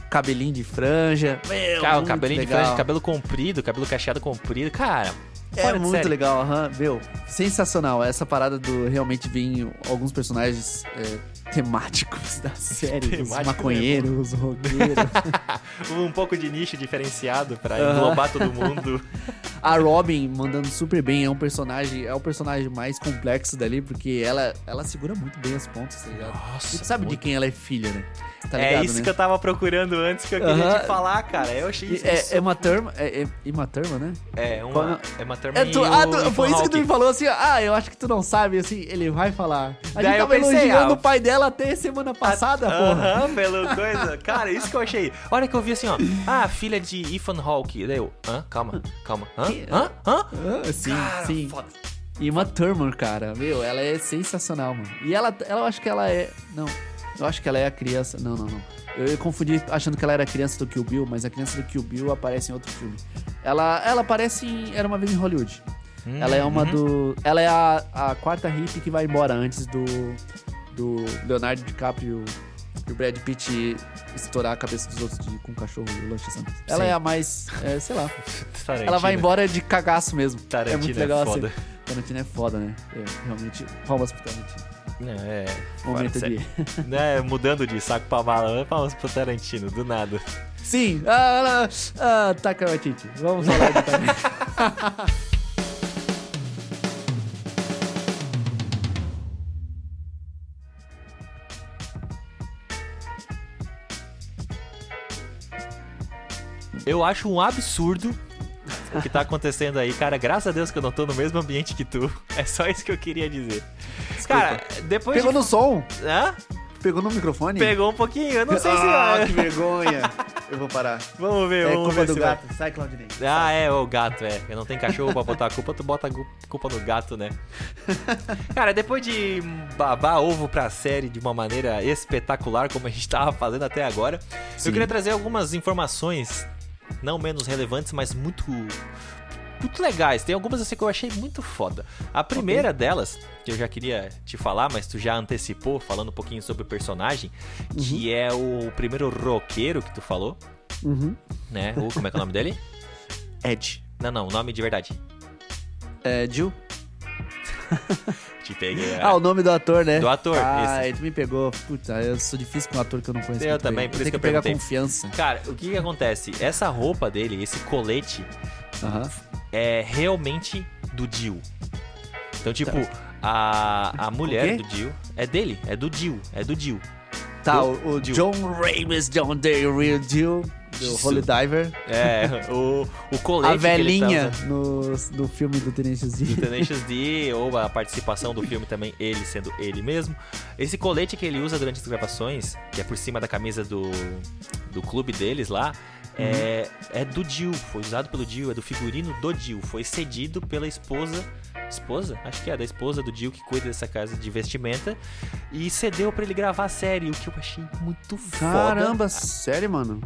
cabelinho de franja. Meu, Cara, o muito cabelinho de legal. frente, cabelo comprido, cabelo cacheado comprido. Cara, É de muito série. legal, aham. Meu, sensacional. Essa parada do realmente vir alguns personagens é, temáticos da série. os Temático maconheiros, os roqueiros. um pouco de nicho diferenciado pra Aham. englobar todo mundo. A Robin mandando super bem, é um personagem, é o personagem mais complexo dali, porque ela, ela segura muito bem as pontas, tá ligado? Nossa, tu sabe de muito. quem ela é filha, né? Tá é ligado, isso né? que eu tava procurando antes que eu queria Aham. te falar, cara. Eu achei isso. É, é uma turma, é, é uma turma, né? É, uma, é uma turma É tu, ah, tu- foi isso que tu me falou assim, ah, eu acho que tu não sabe, assim, ele vai falar. A Daí gente tava pensei, elogiando ah, o pai dela até semana passada, porra. Aham, pelo coisa. Cara, isso que eu achei. Olha que eu vi assim, ó. Ah, filha de Ethan Hawke. Daí eu, hã? Calma, calma. Hã? Hã? Hã? Ah, sim, Cara, sim. foda. E uma Turner, cara, meu, ela é sensacional, mano. E ela, ela eu acho que ela é. Não, eu acho que ela é a criança. Não, não, não. Eu, eu confundi achando que ela era a criança do Kill Bill, mas a criança do Kill Bill aparece em outro filme. Ela, ela aparece em Era uma vez em Hollywood. ela é uma Uhum. do. Ela é a, a quarta hippie que vai embora antes do. Do Leonardo DiCaprio e o Brad Pitt estourar a cabeça dos outros de, com o cachorro e o lanche santo. Ela Sim. é a mais. é, sei lá. Tarantino. Ela vai embora de cagaço mesmo. Tarantino é muito é legal foda. assim. Tarantino é foda, né? É, realmente, palmas pro Tarantino. Não, é. Momento de... né, mudando de saco pra mala, vamos pro Tarantino, do nada. Sim! Ah, ah, ah. Vamos falar de Taika. Eu acho um absurdo o que tá acontecendo aí. Cara, graças a Deus que eu não tô no mesmo ambiente que tu. É só isso que eu queria dizer. Cara, depois Pegou de... no som? Hã? Pegou no microfone? Pegou um pouquinho, eu não sei se... Ah, que vergonha. Eu vou parar. Vamos ver, É vamos culpa ver do se vai. gato. Sai, Claudinei. Ah, é, o gato, é. Eu não tenho cachorro pra botar a culpa, tu bota a culpa no gato, né? Cara, depois de babar ovo pra série de uma maneira espetacular, como a gente tava fazendo até agora, Sim. eu queria trazer algumas informações, não menos relevantes, mas muito. Muito legais. Tem algumas assim que eu achei muito foda. A primeira delas, que eu já queria te falar, mas tu já antecipou, falando um pouquinho sobre o personagem, que é o primeiro roqueiro que tu falou, Uhum. né? O, como é que é o nome dele? Ed. Não, não, o nome de verdade. É, Jill? Te peguei. é. Ah, o nome do ator, né? Do ator, Ah, ele me pegou. Puta, eu sou difícil com um ator que eu não conheço. Eu também, bem. por isso Tem que eu pegar perguntei. confiança. Cara, o que que acontece? Essa roupa dele, esse colete, Aham. é realmente do Jill. Então, tipo, a, a mulher do Jill é dele, é do Jill, é do Jill. Tá, Do- o, o Jill. John Ramis, John Day, Real Jill, do. Holy Diver. É, o, o colete A velhinha tá no, no filme do Tenacious D. usando, Tenacious D, ou a participação do filme também, ele sendo ele mesmo. Esse colete que ele usa durante as gravações, que é por cima da camisa do, do clube deles lá, é, é do Jill, foi usado pelo Jill, é do figurino do Jill, foi cedido pela esposa, esposa? Acho que é, da esposa do Jill que cuida dessa casa de vestimenta, e cedeu pra ele gravar a série, o que eu achei muito foda. Caramba, sério, mano?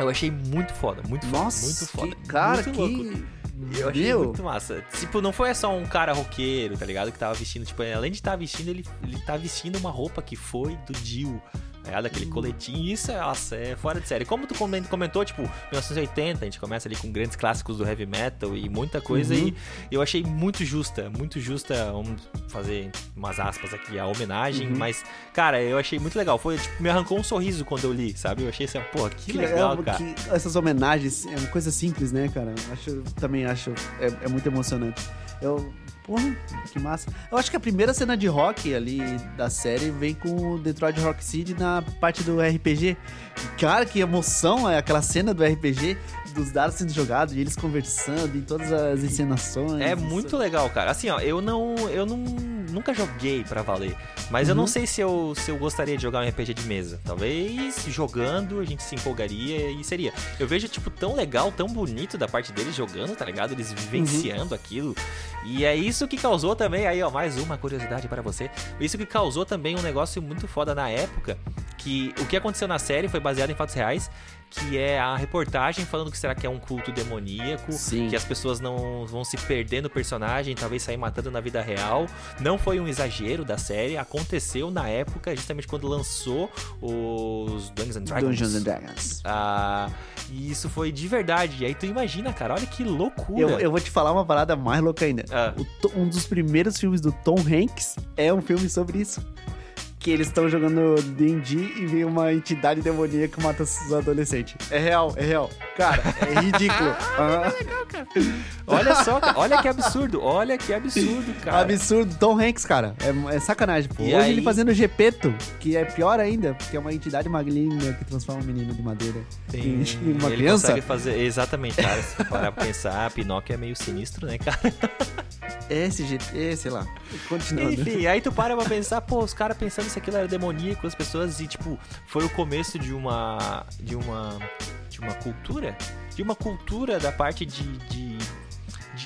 Eu achei muito foda, muito foda, Nossa, muito foda. que, cara, muito que... louco. Eu achei Meu, muito massa. Tipo, não foi só um cara roqueiro, tá ligado? Que tava vestindo, tipo, além de estar vestindo, ele, ele tá vestindo uma roupa que foi do Jill. Tá ligado? Aquele Hum. coletinho. Isso é, nossa, é fora de série. Como tu comen- comentou, tipo, 1980, a gente começa ali com grandes clássicos do heavy metal e muita coisa. Uhum. E eu achei muito justa, muito justa. Vamos fazer umas aspas aqui, a homenagem. Uhum. Mas, cara, eu achei muito legal. Foi, tipo, me arrancou um sorriso quando eu li, sabe? Eu achei assim, pô, que, legal, é, cara. que essas homenagens é uma coisa simples, né, cara? Acho, também acho. É, é muito emocionante. Eu. Porra, que massa. Eu acho que a primeira cena de rock ali da série vem com o Detroit Rock City na parte do RPG. Cara, que emoção é aquela cena do RPG, dos dados sendo jogados e eles conversando em todas as encenações. É muito legal, cara. Assim, ó, eu não. Eu não. Nunca joguei pra valer. Mas eu Uhum. não sei se eu, se eu gostaria de jogar um RPG de mesa. Talvez jogando a gente se empolgaria e seria. Eu vejo, tipo, tão legal, tão bonito da parte deles jogando, tá ligado? Eles vivenciando aquilo. E é isso que causou também, aí, ó, mais uma curiosidade para você. Isso que causou também um negócio muito foda na época. Que o que aconteceu na série foi baseado em fatos reais. Que é a reportagem falando que será que é um culto demoníaco Sim. que as pessoas não vão se perder no personagem, talvez sair matando na vida real. Não foi um exagero da série, aconteceu na época, justamente quando lançou os Dungeons and Dragons. Dungeons and Dragons. Ah, e isso foi de verdade. E aí tu imagina, cara, olha que loucura. Eu, eu vou te falar uma parada mais louca ainda. Ah. O um dos primeiros filmes do Tom Hanks é um filme sobre isso. Que eles estão jogando D&D e vem uma entidade demoníaca que mata os adolescentes. É real, é real. Cara, é ridículo. Ah, Olha só, cara, olha que absurdo, olha que absurdo, cara. absurdo. Tom Hanks, cara. É, é sacanagem, pô. E Hoje aí- ele fazendo Gepeto, que é pior ainda, porque é uma entidade maligna que transforma um menino de madeira em, em uma ele criança. consegue fazer, exatamente, cara, se parar pra pensar, Pinóquio é meio sinistro, né, cara? Esse GP, é, sei lá. Continuando. Enfim, aí tu para pra pensar, pô, os caras pensando se aquilo era demoníaco, as pessoas, e tipo, foi o começo de uma. de uma. de uma cultura? De uma cultura da parte de. de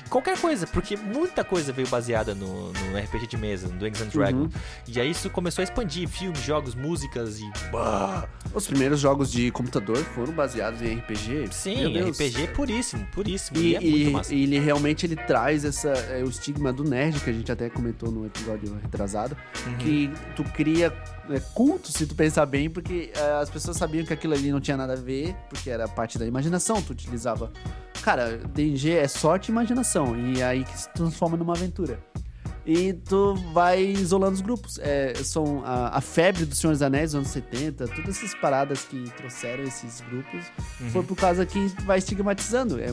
de qualquer coisa, porque muita coisa veio baseada no, no RPG de mesa, no Dungeons and Dragons. Uhum. E aí isso começou a expandir filmes, jogos, músicas e. Bah! Os primeiros jogos de computador foram baseados em RPG. Sim. RPG puríssimo, puríssimo. E, E, é muito massa. e ele realmente ele traz essa, é, o estigma do nerd, que a gente até comentou no episódio retrasado, Uhum. que tu cria é, culto, se tu pensar bem, porque é, as pessoas sabiam que aquilo ali não tinha nada a ver, porque era parte da imaginação, tu utilizava. Cara, DG é sorte e imaginação, e aí que se transforma numa aventura. E tu vai isolando os grupos. É, são a, a febre do Senhor dos Anéis dos anos 70, todas essas paradas que trouxeram esses grupos, Uhum. foi por causa que vai estigmatizando. É,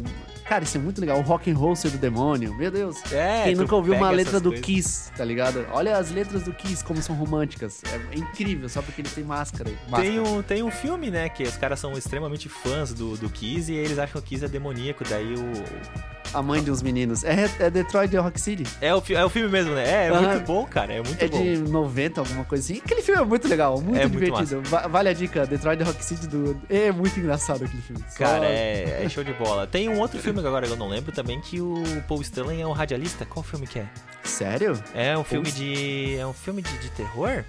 cara, isso é muito legal. O rock and roll ser do demônio, meu Deus. É, Quem nunca ouviu uma letra do coisas. Kiss, tá ligado? Olha as letras do Kiss como são românticas. É incrível, só porque eles têm máscara. máscara. Tem um, tem um filme, né, que os caras são extremamente fãs do, do Kiss e eles acham que o Kiss é demoníaco, daí o... A mãe de uns meninos. É, é Detroit Rock City. É o, é o filme mesmo, né? É, é muito bom, cara, é muito É bom. de 90, alguma coisa assim. Aquele filme é muito legal, muito É muito divertido. Va- vale a dica, Detroit Rock City do. É muito engraçado aquele filme. Só- Cara, é, é show de bola. Tem um outro filme que agora eu não lembro também que o Paul Stanley é um radialista. Qual filme que é? Sério? É um filme de. É um filme de, de terror?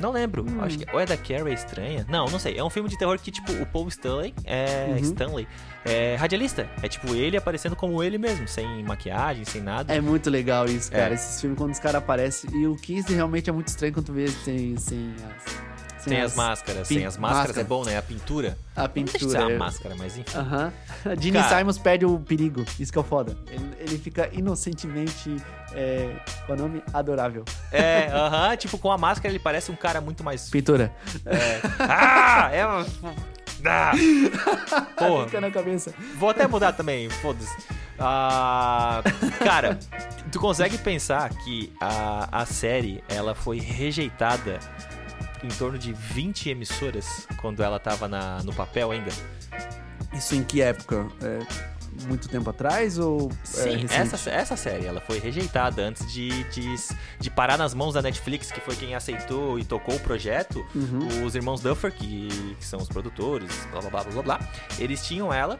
Não lembro. Hum. Acho que. Ou é da Carrie Estranha? Não, não sei. É um filme de terror que, tipo, o Paul Stanley é. Uhum. Stanley é radialista. É tipo ele aparecendo como ele mesmo, sem maquiagem, sem nada. É muito legal isso, cara. É. Esses filmes quando os caras aparecem. E o Kiss realmente é muito estranho quando tu vê sem, sem as. Sem as máscaras. pin- Sem as máscaras máscara. é bom, né? A pintura. A Não pintura. uma é- máscara, mas enfim. Aham. A Gene Cara. Simons perde o perigo. Isso que é o foda. Ele, ele fica inocentemente. É, qual é o nome? Adorável. É, aham. tipo, com a máscara ele parece um cara muito mais. Pintura. É. Ah! É. Ah! Porra. Fica na cabeça. Vou até mudar também, foda-se. Ah, cara, tu consegue pensar que a, a série ela foi rejeitada em torno de 20 emissoras quando ela tava na, no papel ainda? Isso em que época? É, muito tempo atrás ou é, Sim, recente? essa, essa série ela foi rejeitada antes de, de, de parar nas mãos da Netflix, que foi quem aceitou e tocou o projeto. Uhum. Os irmãos Duffer, que, que são os produtores, blá blá blá blá blá, eles tinham ela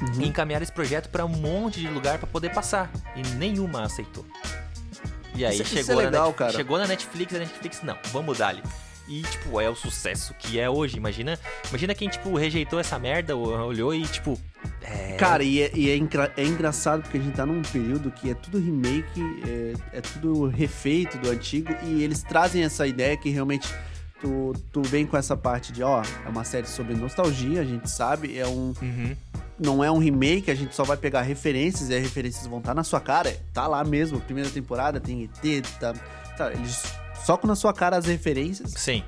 Uhum. e encaminharam esse projeto pra um monte de lugar pra poder passar. E nenhuma aceitou. E aí Isso- isso chegou, é na legal, Net- cara. chegou na Netflix, a Netflix, não, vamos dar ali. E, tipo, é o sucesso que é hoje. Imagina, imagina quem, tipo, rejeitou essa merda, olhou e, tipo. É... Cara, e, é, e é engra- é engraçado porque a gente tá num período que é tudo remake, é, é tudo refeito do antigo, e eles trazem essa ideia que realmente tu, tu vem com essa parte de, ó, é uma série sobre nostalgia, a gente sabe, é um. Uhum. Não é um remake, a gente só vai pegar referências, e as referências vão estar na sua cara. Tá lá mesmo, primeira temporada, tem ET, tá. tá eles socam na sua cara as referências. Sim.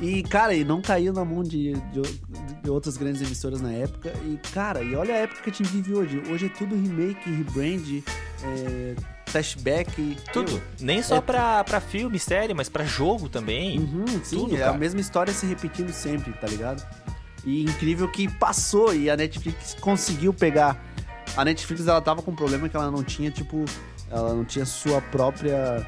E, cara, e não caiu na mão de, de, de outras grandes emissoras na época. E, cara, e olha a época que a gente vive hoje. Hoje é tudo remake, rebrand, é, flashback. Tudo. Nem só É- pra, pra filme, série, mas pra jogo também. Uhum, sim, Tudo, é a cara. mesma história se repetindo sempre, tá ligado? E incrível que passou e a Netflix conseguiu pegar. A Netflix ela tava com um problema que ela não tinha, tipo, ela não tinha sua própria.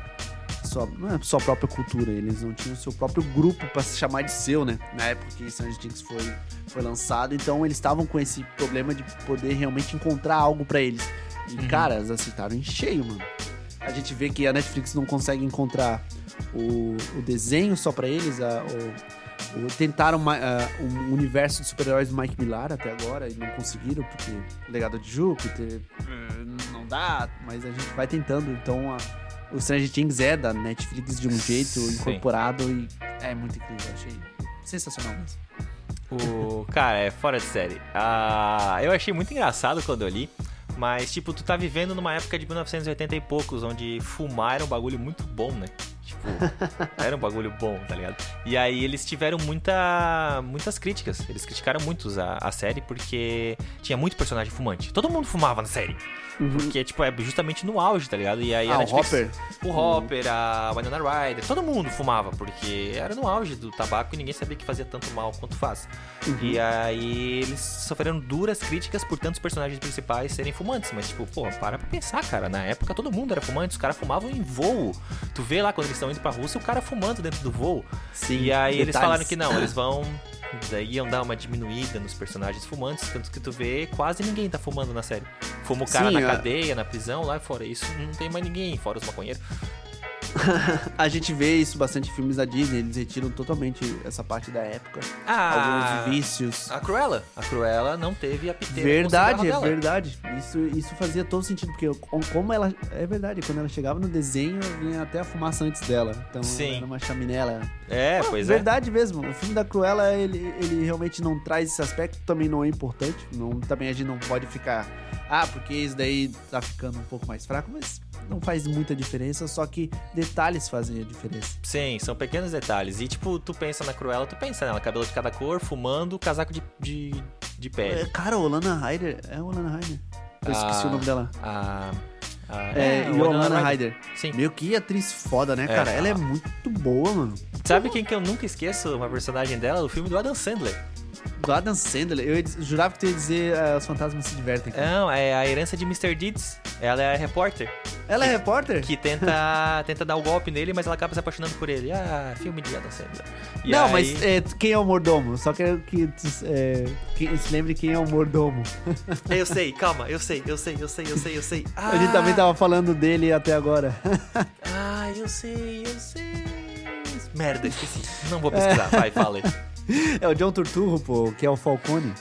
Sua, não é sua própria cultura, eles não tinham seu próprio grupo pra se chamar de seu, né? Na época que Stranger Things foi, foi lançado, então eles estavam com esse problema de poder realmente encontrar algo pra eles. E, Uhum. cara, eles aceitaram em cheio, mano. A gente vê que a Netflix não consegue encontrar o, o desenho só pra eles, a- o, o- tentaram a- um universo de super-heróis do Mike Millar até agora e não conseguiram, porque Legado de Júpiter eh, não dá, mas a gente vai tentando. Então a- o Stranger Things é da Netflix de um jeito Sim. incorporado e é muito incrível, achei sensacional mesmo. O cara é fora de série. Ah, eu achei muito engraçado quando eu li. Mas, tipo, tu tá vivendo numa época de 1980 e poucos, onde fumar era um bagulho muito bom, né? Tipo, era um bagulho bom, tá ligado? E aí eles tiveram muita, muitas críticas. Eles criticaram muito a, a série porque tinha muito personagem fumante. Todo mundo fumava na série. Porque, tipo, é justamente no auge, tá ligado? E aí a ah, o Netflix- Hopper. o Hopper, a Winona Ryder, todo mundo fumava, porque era no auge do tabaco e ninguém sabia que fazia tanto mal quanto faz. Uhum. E aí eles sofreram duras críticas por tantos personagens principais serem fumantes. Mas, tipo, pô, para pra pensar, cara. Na época todo mundo era fumante, os caras fumavam em voo. Tu vê lá quando eles estão indo pra Rússia, o cara fumando dentro do voo. Sim, E aí eles detalhes. falaram que não, eles vão. Daí iam dar uma diminuída nos personagens fumantes, tanto que tu vê, quase ninguém tá fumando na série. Fuma o cara Sim, na a- cadeia, na prisão, lá fora isso, não tem mais ninguém, fora os maconheiros. A gente vê isso bastante em filmes da Disney, eles retiram totalmente essa parte da época. Ah, Alguns vícios. A Cruella. A Cruella não teve a piteira Verdade, é dela. verdade. Isso, isso fazia todo sentido, porque com- como ela. É verdade, quando ela chegava no desenho, vinha até a fumaça antes dela. Então Sim. era uma chaminela. É, Ah, pois é. verdade mesmo. O filme da Cruella, ele, ele realmente não traz esse aspecto, também não é importante. Não, também a gente não pode ficar. Ah, porque isso daí tá ficando um pouco mais fraco, mas não faz muita diferença, só que detalhes fazem a diferença. Sim, são pequenos detalhes. E tipo, tu pensa na Cruella, tu pensa nela, cabelo de cada cor, fumando, casaco de, de, de É, pele. cara, o Lana Ryder, é o Lana Ryder. Eu esqueci Ah, o nome dela. A. a É, Yolanda Winona Ryder. Sim. Meu, que atriz foda, né, É, cara? Ela é muito boa, mano. Sabe quem que eu nunca esqueço? Uma personagem dela? O filme do Adam Sandler. Do Adam Sandler, eu jurava que tu ia dizer ah, Os Fantasmas Se Divertem. cara. Não, é a herança de Mr. Deeds. Ela é a repórter Ela é repórter? que tenta, tenta dar o golpe nele, mas ela acaba se apaixonando por ele. Ah, filme de Adam Sandler. E Não, aí- mas é, quem é o mordomo? Só quero que é, que se lembre quem é o mordomo. Eu sei, calma, eu sei, eu sei, eu sei, eu sei, eu sei. A gente também tava falando dele até agora. Ah, eu sei, eu sei. Merda, esqueci. Não vou pesquisar, vai, fala aí. É o John Turturro, pô, que é o Falcone.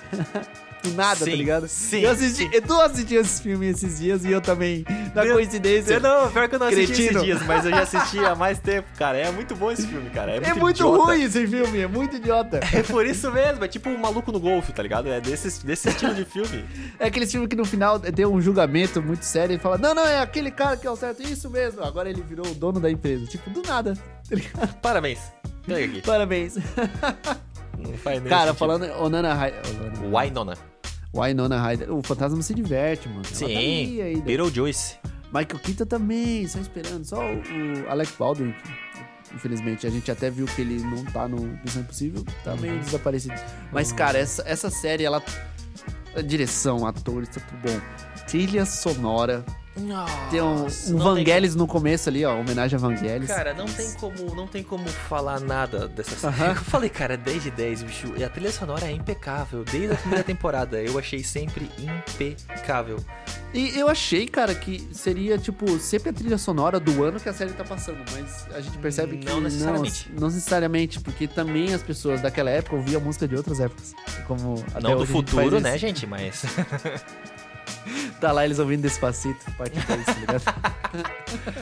Do nada, Sim, tá ligado? sim, Eu assisti, sim. tu assistiu esses filmes esses dias e eu também, na Meu- coincidência. Eu não, pior que eu não assisti Cretino. esses dias, mas eu já assisti há mais tempo, cara. É muito bom esse filme, cara. É muito, é muito ruim esse filme, é muito idiota. É por isso mesmo, é tipo um maluco no golfe, tá ligado? É desse, desse estilo de filme. É aquele filme que no final tem um julgamento muito sério e fala: Não, não, é aquele cara que é o certo, isso mesmo. Agora ele virou o dono da empresa. Tipo, do nada. tá? Parabéns. Parabéns. Não faz nem Cara, falando. Onana Ryder. Wynonna. Winona Ryder. O fantasma se diverte, mano. Ela tá Sim, aí ainda. Beetlejuice. Michael Keaton também, só esperando. Só o, o Alec Baldwin, que, infelizmente, a gente até viu que ele não tá no Missão Impossível, tá meio Uhum. desaparecido. Mas, cara, essa, essa série, ela. A direção, atores, tá tudo bom. Trilha sonora. Tem um, um não tem Vangelis no começo ali, ó. Homenagem a Vangelis. Cara, não tem como, não tem como falar nada dessa série. Aham. Eu falei, cara, 10 de 10, bicho. E a trilha sonora é impecável. Desde a primeira temporada, eu achei sempre impecável. E eu achei, cara, que seria, tipo, sempre a trilha sonora do ano que a série tá passando. Mas a gente percebe que. Não necessariamente. Não, não necessariamente, porque também as pessoas daquela época ouviam música de outras épocas. Como não do futuro, né, gente? Mas. Tá lá eles ouvindo Despacito, parte 2, tá ligado?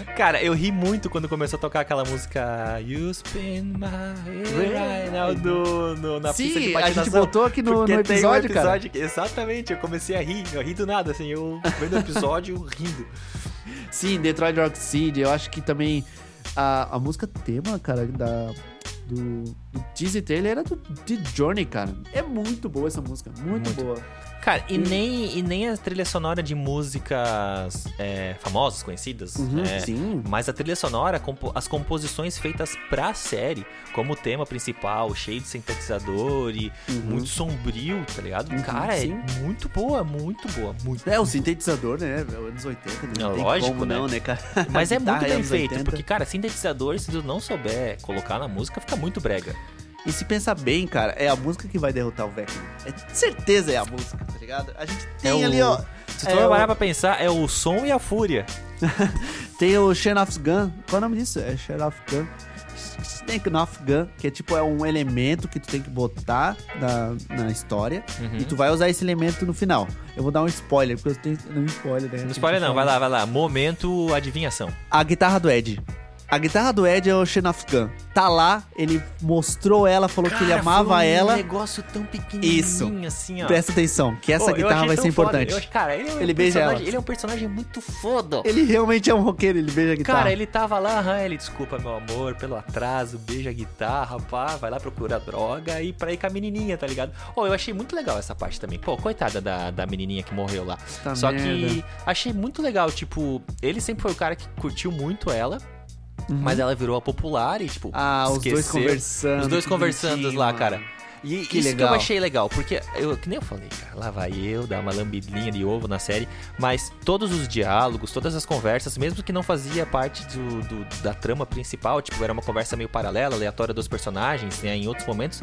Cara, eu ri muito quando começou a tocar aquela música You Spin My Right Now do, no, na pista de Sim, a patinação. gente botou aqui no, no tem um episódio, cara. episódio que- exatamente, eu comecei a rir, eu ri do nada, assim, eu vendo o episódio rindo. Sim, Detroit Rock City. Eu acho que também a, a música tema, cara, da, do, do teaser trailer era do, de Journey, cara. É muito boa essa música, muito, Muito. boa. Cara, e nem, e nem a trilha sonora de músicas é, famosas, conhecidas, Uhum, é, sim. mas a trilha sonora, as composições feitas pra série, como o tema principal, cheio de sintetizador e Uhum. muito sombrio, tá ligado? Uhum, Cara, sim. é muito boa, muito boa, muito É, o sintetizador, né? Anos 80, né? Não É, tem lógico, como né? não, né, cara? Mas é muito bem anos feito, 80. porque, cara, sintetizador, se tu não souber colocar na música, fica muito brega. E se pensar bem, cara, é a música que vai derrotar o Vecna. É certeza é a música, tá ligado? A gente tem É ali, o- ó. Se tu É, parar o- pra pensar, é o som e a fúria. Tem o Sheriff's Gun. Qual é o nome disso? É Sheriff Gun. Snake Off Gun, que é tipo é um elemento que tu tem que botar na, na história Uhum. e tu vai usar esse elemento no final. Eu vou dar um spoiler, porque eu tenho não spoiler, né? Não spoiler não, vai lá, vai lá. Momento adivinhação. A guitarra do Ed. A guitarra do Ed é o Gun. Tá lá, ele mostrou ela, falou que ele Cara, amava foi um ela. negócio tão pequenininho Isso. assim, ó. Presta atenção, que essa Pô, guitarra vai ser foda. importante. Eu cara, ele, é um Ele beija personagem- ela. Ele é um personagem muito foda. Ele realmente é um roqueiro, ele beija a guitarra. Cara, ele tava lá, aham, ele desculpa meu amor pelo atraso, beija a guitarra, pá, vai lá procurar droga e pra ir com a menininha, tá ligado? Ô, eu achei muito legal essa parte também. Pô, coitada da, da menininha que morreu lá. Tá Só que merda. achei muito legal, tipo, ele sempre foi o cara que curtiu muito ela, Uhum. mas ela virou a popular e, tipo, Ah, os dois esqueceu. conversando. Os dois que conversando lá, cara. E Que isso que legal. eu achei legal, porque eu, que nem eu falei, cara, lá vai eu dar uma lambidinha de ovo na série, mas todos os diálogos, todas as conversas, mesmo que não fazia parte do, do- da trama principal, tipo, era uma conversa meio paralela, aleatória dos personagens, né, em outros momentos,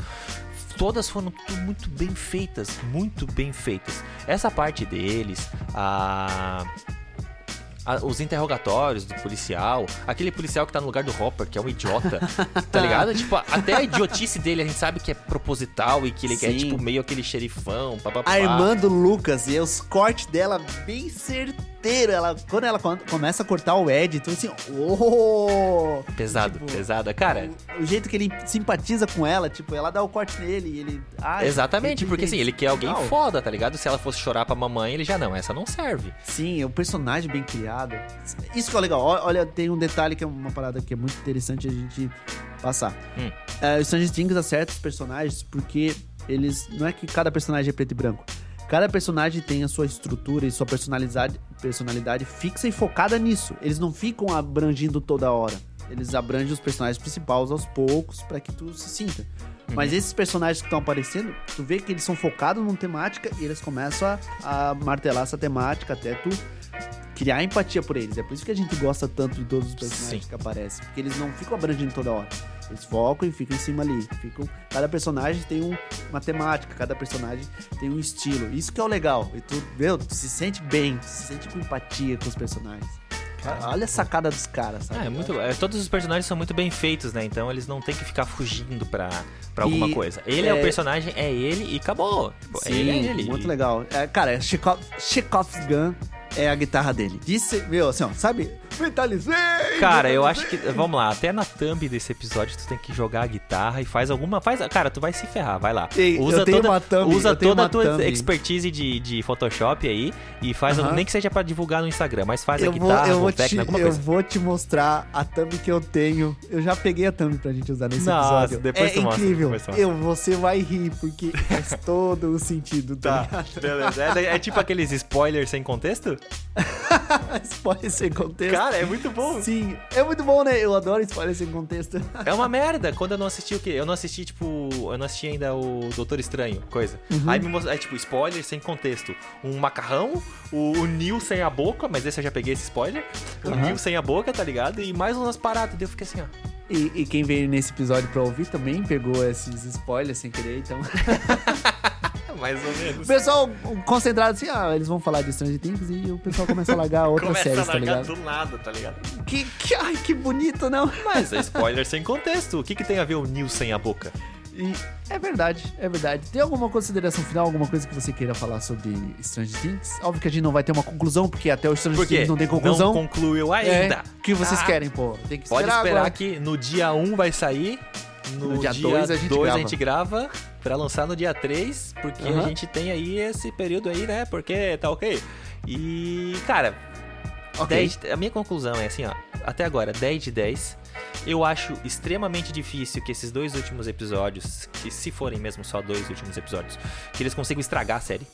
todas foram muito bem feitas, muito bem feitas. Essa parte deles, a a- os interrogatórios do policial, aquele policial que tá no lugar do Hopper, que é um idiota, tá ligado? Tipo, até a idiotice dele a gente sabe que é proposital e que ele quer, Sim. tipo, meio aquele xerifão, papapá. A irmã do Lucas e os cortes dela bem certeiro, inteiro. Ela, quando ela com- começa a cortar o Ed, então assim, oh! Pesado, Tipo, pesada. Cara, O, o jeito que ele simpatiza com ela, tipo, ela dá o corte nele e ele. ai, exatamente, que porque assim, ele quer alguém legal. foda, tá ligado? Se ela fosse chorar pra mamãe, ele já não, essa não serve. Sim, é um personagem bem criado. Isso que é legal. Olha, tem um detalhe que é uma parada que é muito interessante a gente passar. Hum. É, o Stranger Things acerta os personagens porque eles. Não é que cada personagem é preto e branco. Cada personagem tem a sua estrutura e sua personalidade, personalidade fixa e focada nisso. Eles não ficam abrangindo toda hora. Eles abrangem os personagens principais aos poucos pra que tu se sinta. Mas esses personagens que estão aparecendo, tu vê que eles são focados numa temática e eles começam a, a martelar essa temática até tu criar empatia por eles. É por isso que a gente gosta tanto de todos os personagens Sim. que aparecem. Porque eles não ficam abrangendo toda hora. Eles focam e ficam em cima ali. Ficam, cada personagem tem um- uma temática, cada personagem tem um estilo. Isso que é o legal. E tu, meu, tu se sente bem, tu se sente com empatia com os personagens. Olha a sacada dos caras, sabe? É, muito, é, todos os personagens são muito bem feitos, né? Então eles não tem que ficar fugindo pra, pra alguma E, coisa. Ele é... o é- personagem, é ele e acabou. Tipo, Sim, ele é ele. muito legal. É, cara, é Chekhov, Chekhov's Gun é a guitarra dele. Disse, meu, assim, ó, sabe? Mentalizei! Cara, eu acho que. Vamos lá, até na thumb desse episódio tu tem que jogar a guitarra e faz alguma. Faz, cara, tu vai se ferrar, vai lá. Ei, usa eu toda, thumb, usa eu tenho toda a tua thumb. expertise de, de Photoshop aí e faz. Aham. Nem que seja pra divulgar no Instagram, mas faz a Eu vou, guitarra, eu, vou te, alguma eu coisa. vou te mostrar a thumb que eu tenho. Eu já peguei a thumb pra gente usar nesse Nossa, episódio. depois é tu mostra, incrível. depois eu, você vai rir, porque faz todo o sentido, tá? ligado? beleza. É, é tipo aqueles spoilers sem contexto? Spoiler sem contexto. Cara, é muito bom. Sim, é muito bom, né? Eu adoro spoiler sem contexto. É uma merda. Quando eu não assisti o quê? Eu não assisti, tipo. Eu não assisti ainda o Doutor Estranho, coisa. Uhum. Aí me mostrou. É tipo, spoiler sem contexto. Um macarrão, o, o Neil sem a boca, mas esse eu já peguei esse spoiler. O. Neil sem a boca, tá ligado? E mais umas paradas. Daí eu fiquei assim, ó. E, e quem veio nesse episódio pra ouvir também pegou esses spoilers sem querer, então. Mais ou O menos. pessoal concentrado assim, ah, eles vão falar de Stranger Things e o pessoal começa a largar outras Começa séries, a tá largar ligado? do nada, tá ligado? Que, que, ai, que bonito, não? Mas é spoiler sem contexto. O que, que tem a ver o Neil sem a boca? E é verdade, é verdade. Tem alguma consideração final, alguma coisa que você queira falar sobre Stranger Things? Óbvio que a gente não vai ter uma conclusão, porque até o Stranger Porque Things não tem conclusão. não concluiu É, ainda. o que vocês Ah, querem, pô? Tem que Pode esperar, esperar agora. que no dia 1 vai sair. No, No dia dia dois 2 a gente gente, grava. a gente grava pra lançar no dia 3, porque Aham. a gente tem aí esse período aí, né? Porque tá ok. E, cara, Ok. 10 a minha conclusão é assim, ó. Até agora, 10 de 10. Eu acho extremamente difícil que esses dois últimos episódios, que se forem mesmo só dois últimos episódios, que eles consigam estragar a série.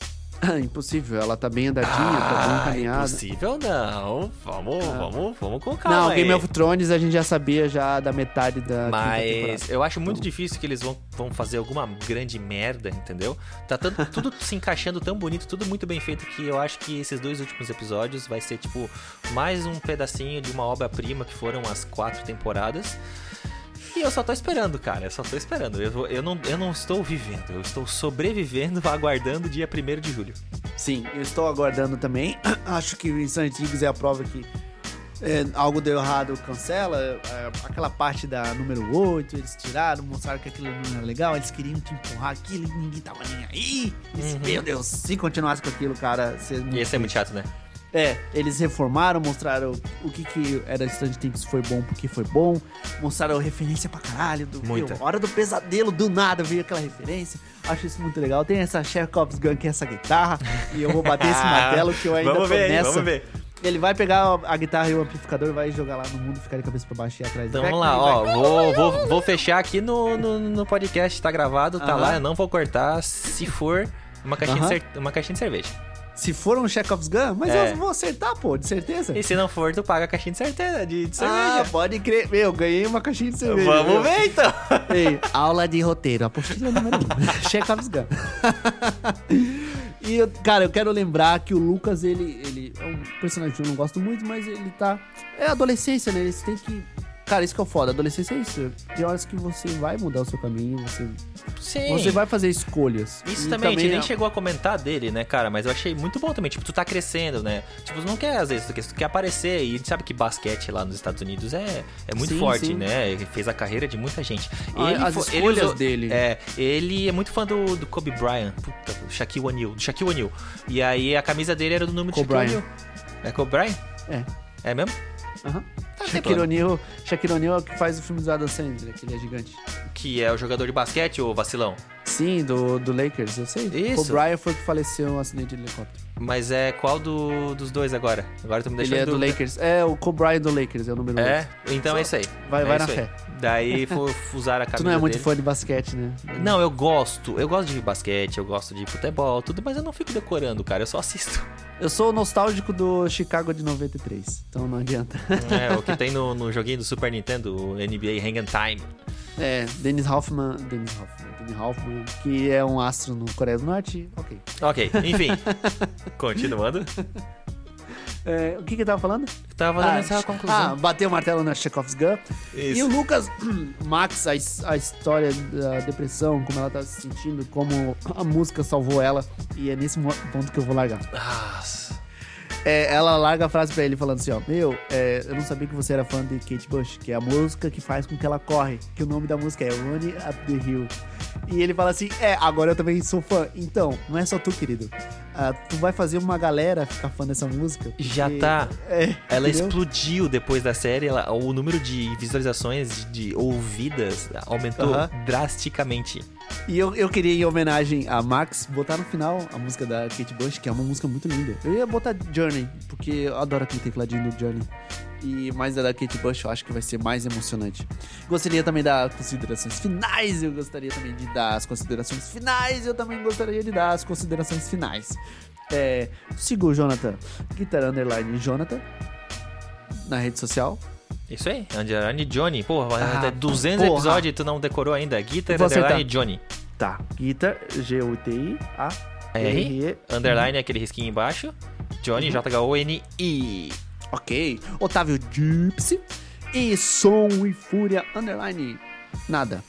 Impossível, ela tá bem andadinha, tá bem encaminhada. impossível não. Vamos, Ah. vamos, vamos com calma Não, aí. Game of Thrones a gente já sabia já da metade da. Mas eu acho muito difícil que eles vão, vão fazer alguma grande merda, entendeu? Tá tanto, tudo se encaixando tão bonito, tudo muito bem feito, que eu acho que esses dois últimos episódios vai ser, tipo, mais um pedacinho de uma obra-prima que foram as quatro temporadas. E eu só tô esperando, cara. Eu só tô esperando. Eu, eu, não, eu não estou vivendo, eu estou sobrevivendo, aguardando o dia 1 de julho. Sim, eu estou aguardando também. Acho que o Things é a prova que é, algo deu errado, cancela. É, aquela parte da número 8, eles tiraram, mostraram que aquilo não era legal, eles queriam te empurrar aquilo e ninguém tava nem aí. Uhum. Meu Deus, se continuasse com aquilo, cara, esse é muito chato, né? É, eles reformaram, mostraram o que que era Stranger Things foi bom, porque foi bom. Mostraram referência pra caralho. Do, Muita. meu, hora do pesadelo, do nada veio aquela referência. Acho isso muito legal. Tem essa Chekhov's Gun, que é essa guitarra. e eu vou bater esse martelo que eu ainda vamos tô ver, nessa. vamos ver. Ele vai pegar a guitarra e o amplificador e vai jogar lá no mundo, ficar de cabeça pra baixo e atrás Então vamos lá, ó. vai- Vou, vou, vou fechar aqui no, no, no podcast, tá gravado, tá Aham. lá, eu não vou cortar se for uma caixinha, de, cer- uma caixinha de cerveja. Se for um Chekhov's Gun, mas É. eu vou acertar, pô, de certeza. E se não for, tu paga a caixinha de certeza, de, de Ah, cerveja. pode crer. Meu, ganhei uma caixinha de cerveja. Vamos meu. ver então. Ei, aula de roteiro, apostila número 1. Um. Chekhov's Gun. e, eu- cara, eu quero lembrar que o Lucas, ele, ele é um personagem que eu não gosto muito, mas ele tá... É adolescência, né? Eles têm que... Cara, isso que é o foda. Adolescência é isso. Tem horas que você vai mudar o seu caminho, você, Sim. você vai fazer escolhas. Isso E também, a gente nem é- chegou a comentar dele, né, cara? Mas eu achei muito bom também. Tipo, tu tá crescendo, né? Tipo, tu não quer, às vezes, tu quer, tu quer aparecer. E a gente sabe que basquete lá nos Estados Unidos é, é muito Sim, forte, sim. né? Ele fez a carreira de muita gente. Ah, as fo- escolhas usou- dele. É, ele é muito fã do, do Kobe Bryant. Puta, do Shaquille O'Neal. Do Shaquille O'Neal. E aí a camisa dele era do número Kobe de Shaquille Bryant. O'Neal. É Kobe Bryant? É. É mesmo? Aham. Shaquille. O'Neal, Shaquille O'Neal é o que faz o filme do Adam Sandler, que ele é gigante. Que é o jogador de basquete, ou vacilão? Sim, do, do Lakers, eu sei. Isso. O Brian foi o que faleceu um acidente de helicóptero. Mas é qual do- dos dois agora? Agora tu me Ele deixou é do dúvida. Lakers. É, o Kobe do Lakers, é o número É? Então é isso aí. Vai- É vai na aí. fé. Daí for usar a camisa Tu não é muito dele. fã de basquete, né? Não, eu gosto. Eu gosto de basquete, eu gosto de futebol, tudo, mas eu não fico decorando, cara. Eu só assisto. Eu sou nostálgico do Chicago de 93, então não adianta. É, o que tem no, no joguinho do Super Nintendo, o NBA Hang Time. É, Dennis Hoffman, Dennis Hoffman, Dennis Hoffman, que é um astro no Coreia do Norte, ok. Ok, enfim. Continuando. É, o que que eu tava falando? Tava dando essa conclusão. ah, bateu o martelo na Chekhov's Gun. Isso. E o Lucas, Max, a, a história da depressão, como ela tá se sentindo, como a música salvou ela. E é nesse ponto que eu vou largar. Nossa. É, ela larga a frase pra ele falando assim, ó, meu, é, eu não sabia que você era fã de Kate Bush, que é a música que faz com que ela corre, que o nome da música é Running Up the Hill. E ele fala assim, é, agora eu também sou fã. Então, não é só tu, querido. Ah, tu vai fazer uma galera ficar fã dessa música. Já porque- tá. É, Ela entendeu? explodiu depois da série, ela- o número de visualizações, de ouvidas, aumentou Aham. drasticamente. E eu, eu queria, em homenagem a Max, botar no final a música da Kate Bush, que é uma música muito linda. Eu ia botar Journey, porque eu adoro aquele tecladinho do Journey. E mais a da Kate Bush, eu acho que vai ser mais emocionante. Gostaria também das considerações finais, eu gostaria também de dar as considerações finais, eu também gostaria de dar as considerações finais. É, siga o Jonathan, Guitar Underline Jonathan, na rede social. Isso aí, Underline Johnny. Porra, Ah, até 200 porra. episódios e tu não decorou ainda. Guitar. Underline Johnny. Tá, Guitar, G-U-T-I-A, R, Underline, aquele risquinho embaixo. Johnny, Uhum. J-H-O-N-I. Ok. Otávio Gypsy. E Som e Fúria Underline. Nada.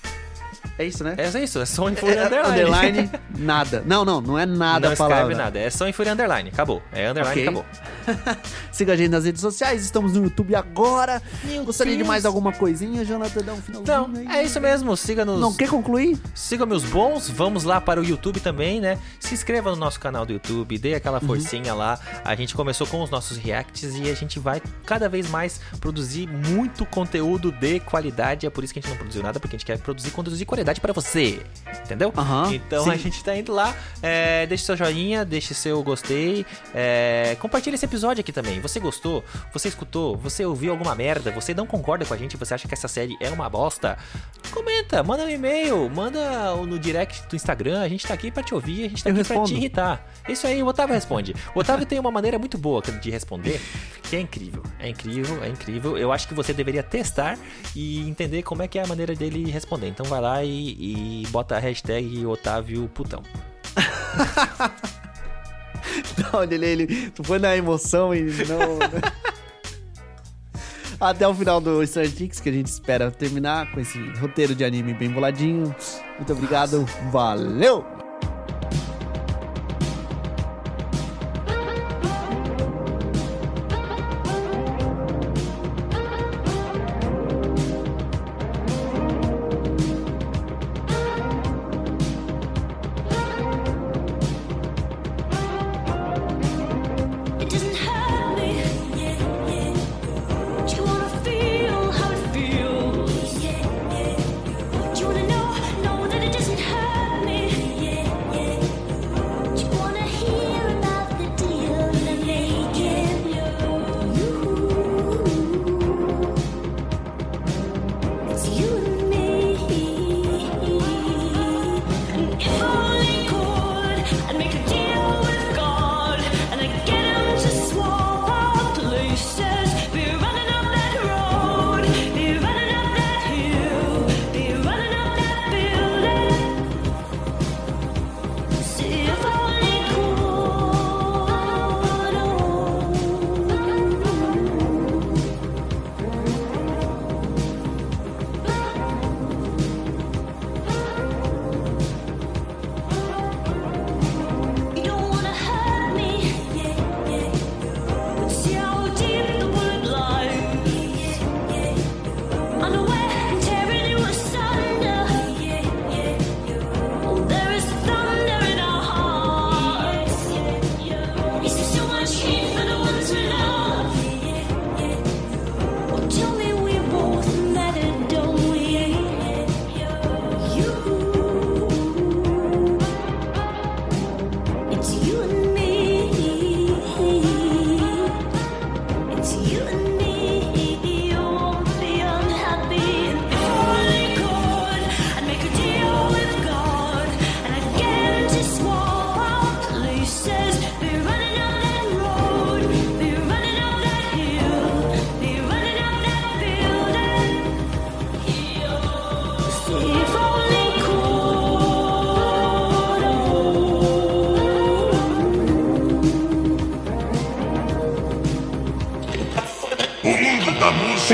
É isso, né? É isso, é som e fúria É, underline. underline, nada. Não, não, não é nada não a palavra. escreve nada, é som e fúria underline. Acabou. É underline, Ok. acabou. Siga a gente nas redes sociais, estamos no YouTube agora. Meu Gostaria de Deus. mais alguma coisinha, Jonathan? Dá um finalzinho Então, aí. é isso mesmo. Siga-nos. Não quer concluir? Siga meus bons, vamos lá para o YouTube também, né? Se inscreva no nosso canal do YouTube, dê aquela Uhum. forcinha lá. A gente começou com os nossos reacts e a gente vai cada vez mais produzir muito conteúdo de qualidade. É por isso que a gente não produziu nada, porque a gente quer produzir conteúdo de qualidade para você. Entendeu? Aham, Então sim. a gente tá indo lá. É, deixe seu joinha, deixe seu gostei. É, compartilhe esse episódio aqui também. Você gostou? Você escutou? Você ouviu alguma merda? Você não concorda com a gente? Você acha que essa série é uma bosta? Comenta, manda um e-mail, manda no direct do Instagram. A gente tá aqui pra te ouvir, a gente tá Eu aqui pra te respondo. irritar. Isso aí, o Otávio responde. O Otávio tem uma maneira muito boa de responder, que é incrível. É incrível, é incrível. Eu acho que você deveria testar e entender como é que é a maneira dele responder. Então vai lá e, e bota a hashtag Otávio Putão. Olha ele, ele, tu foi na emoção e não. Até o final do Stranger Things, que a gente espera terminar com esse roteiro de anime bem boladinho. Muito obrigado, valeu!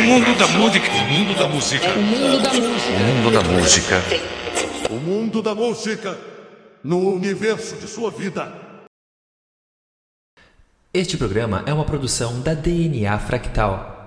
Mundo da música. O mundo da música. O mundo da música. O mundo da música. O mundo da música no universo de sua vida. Este programa é uma produção da DNA Fractal.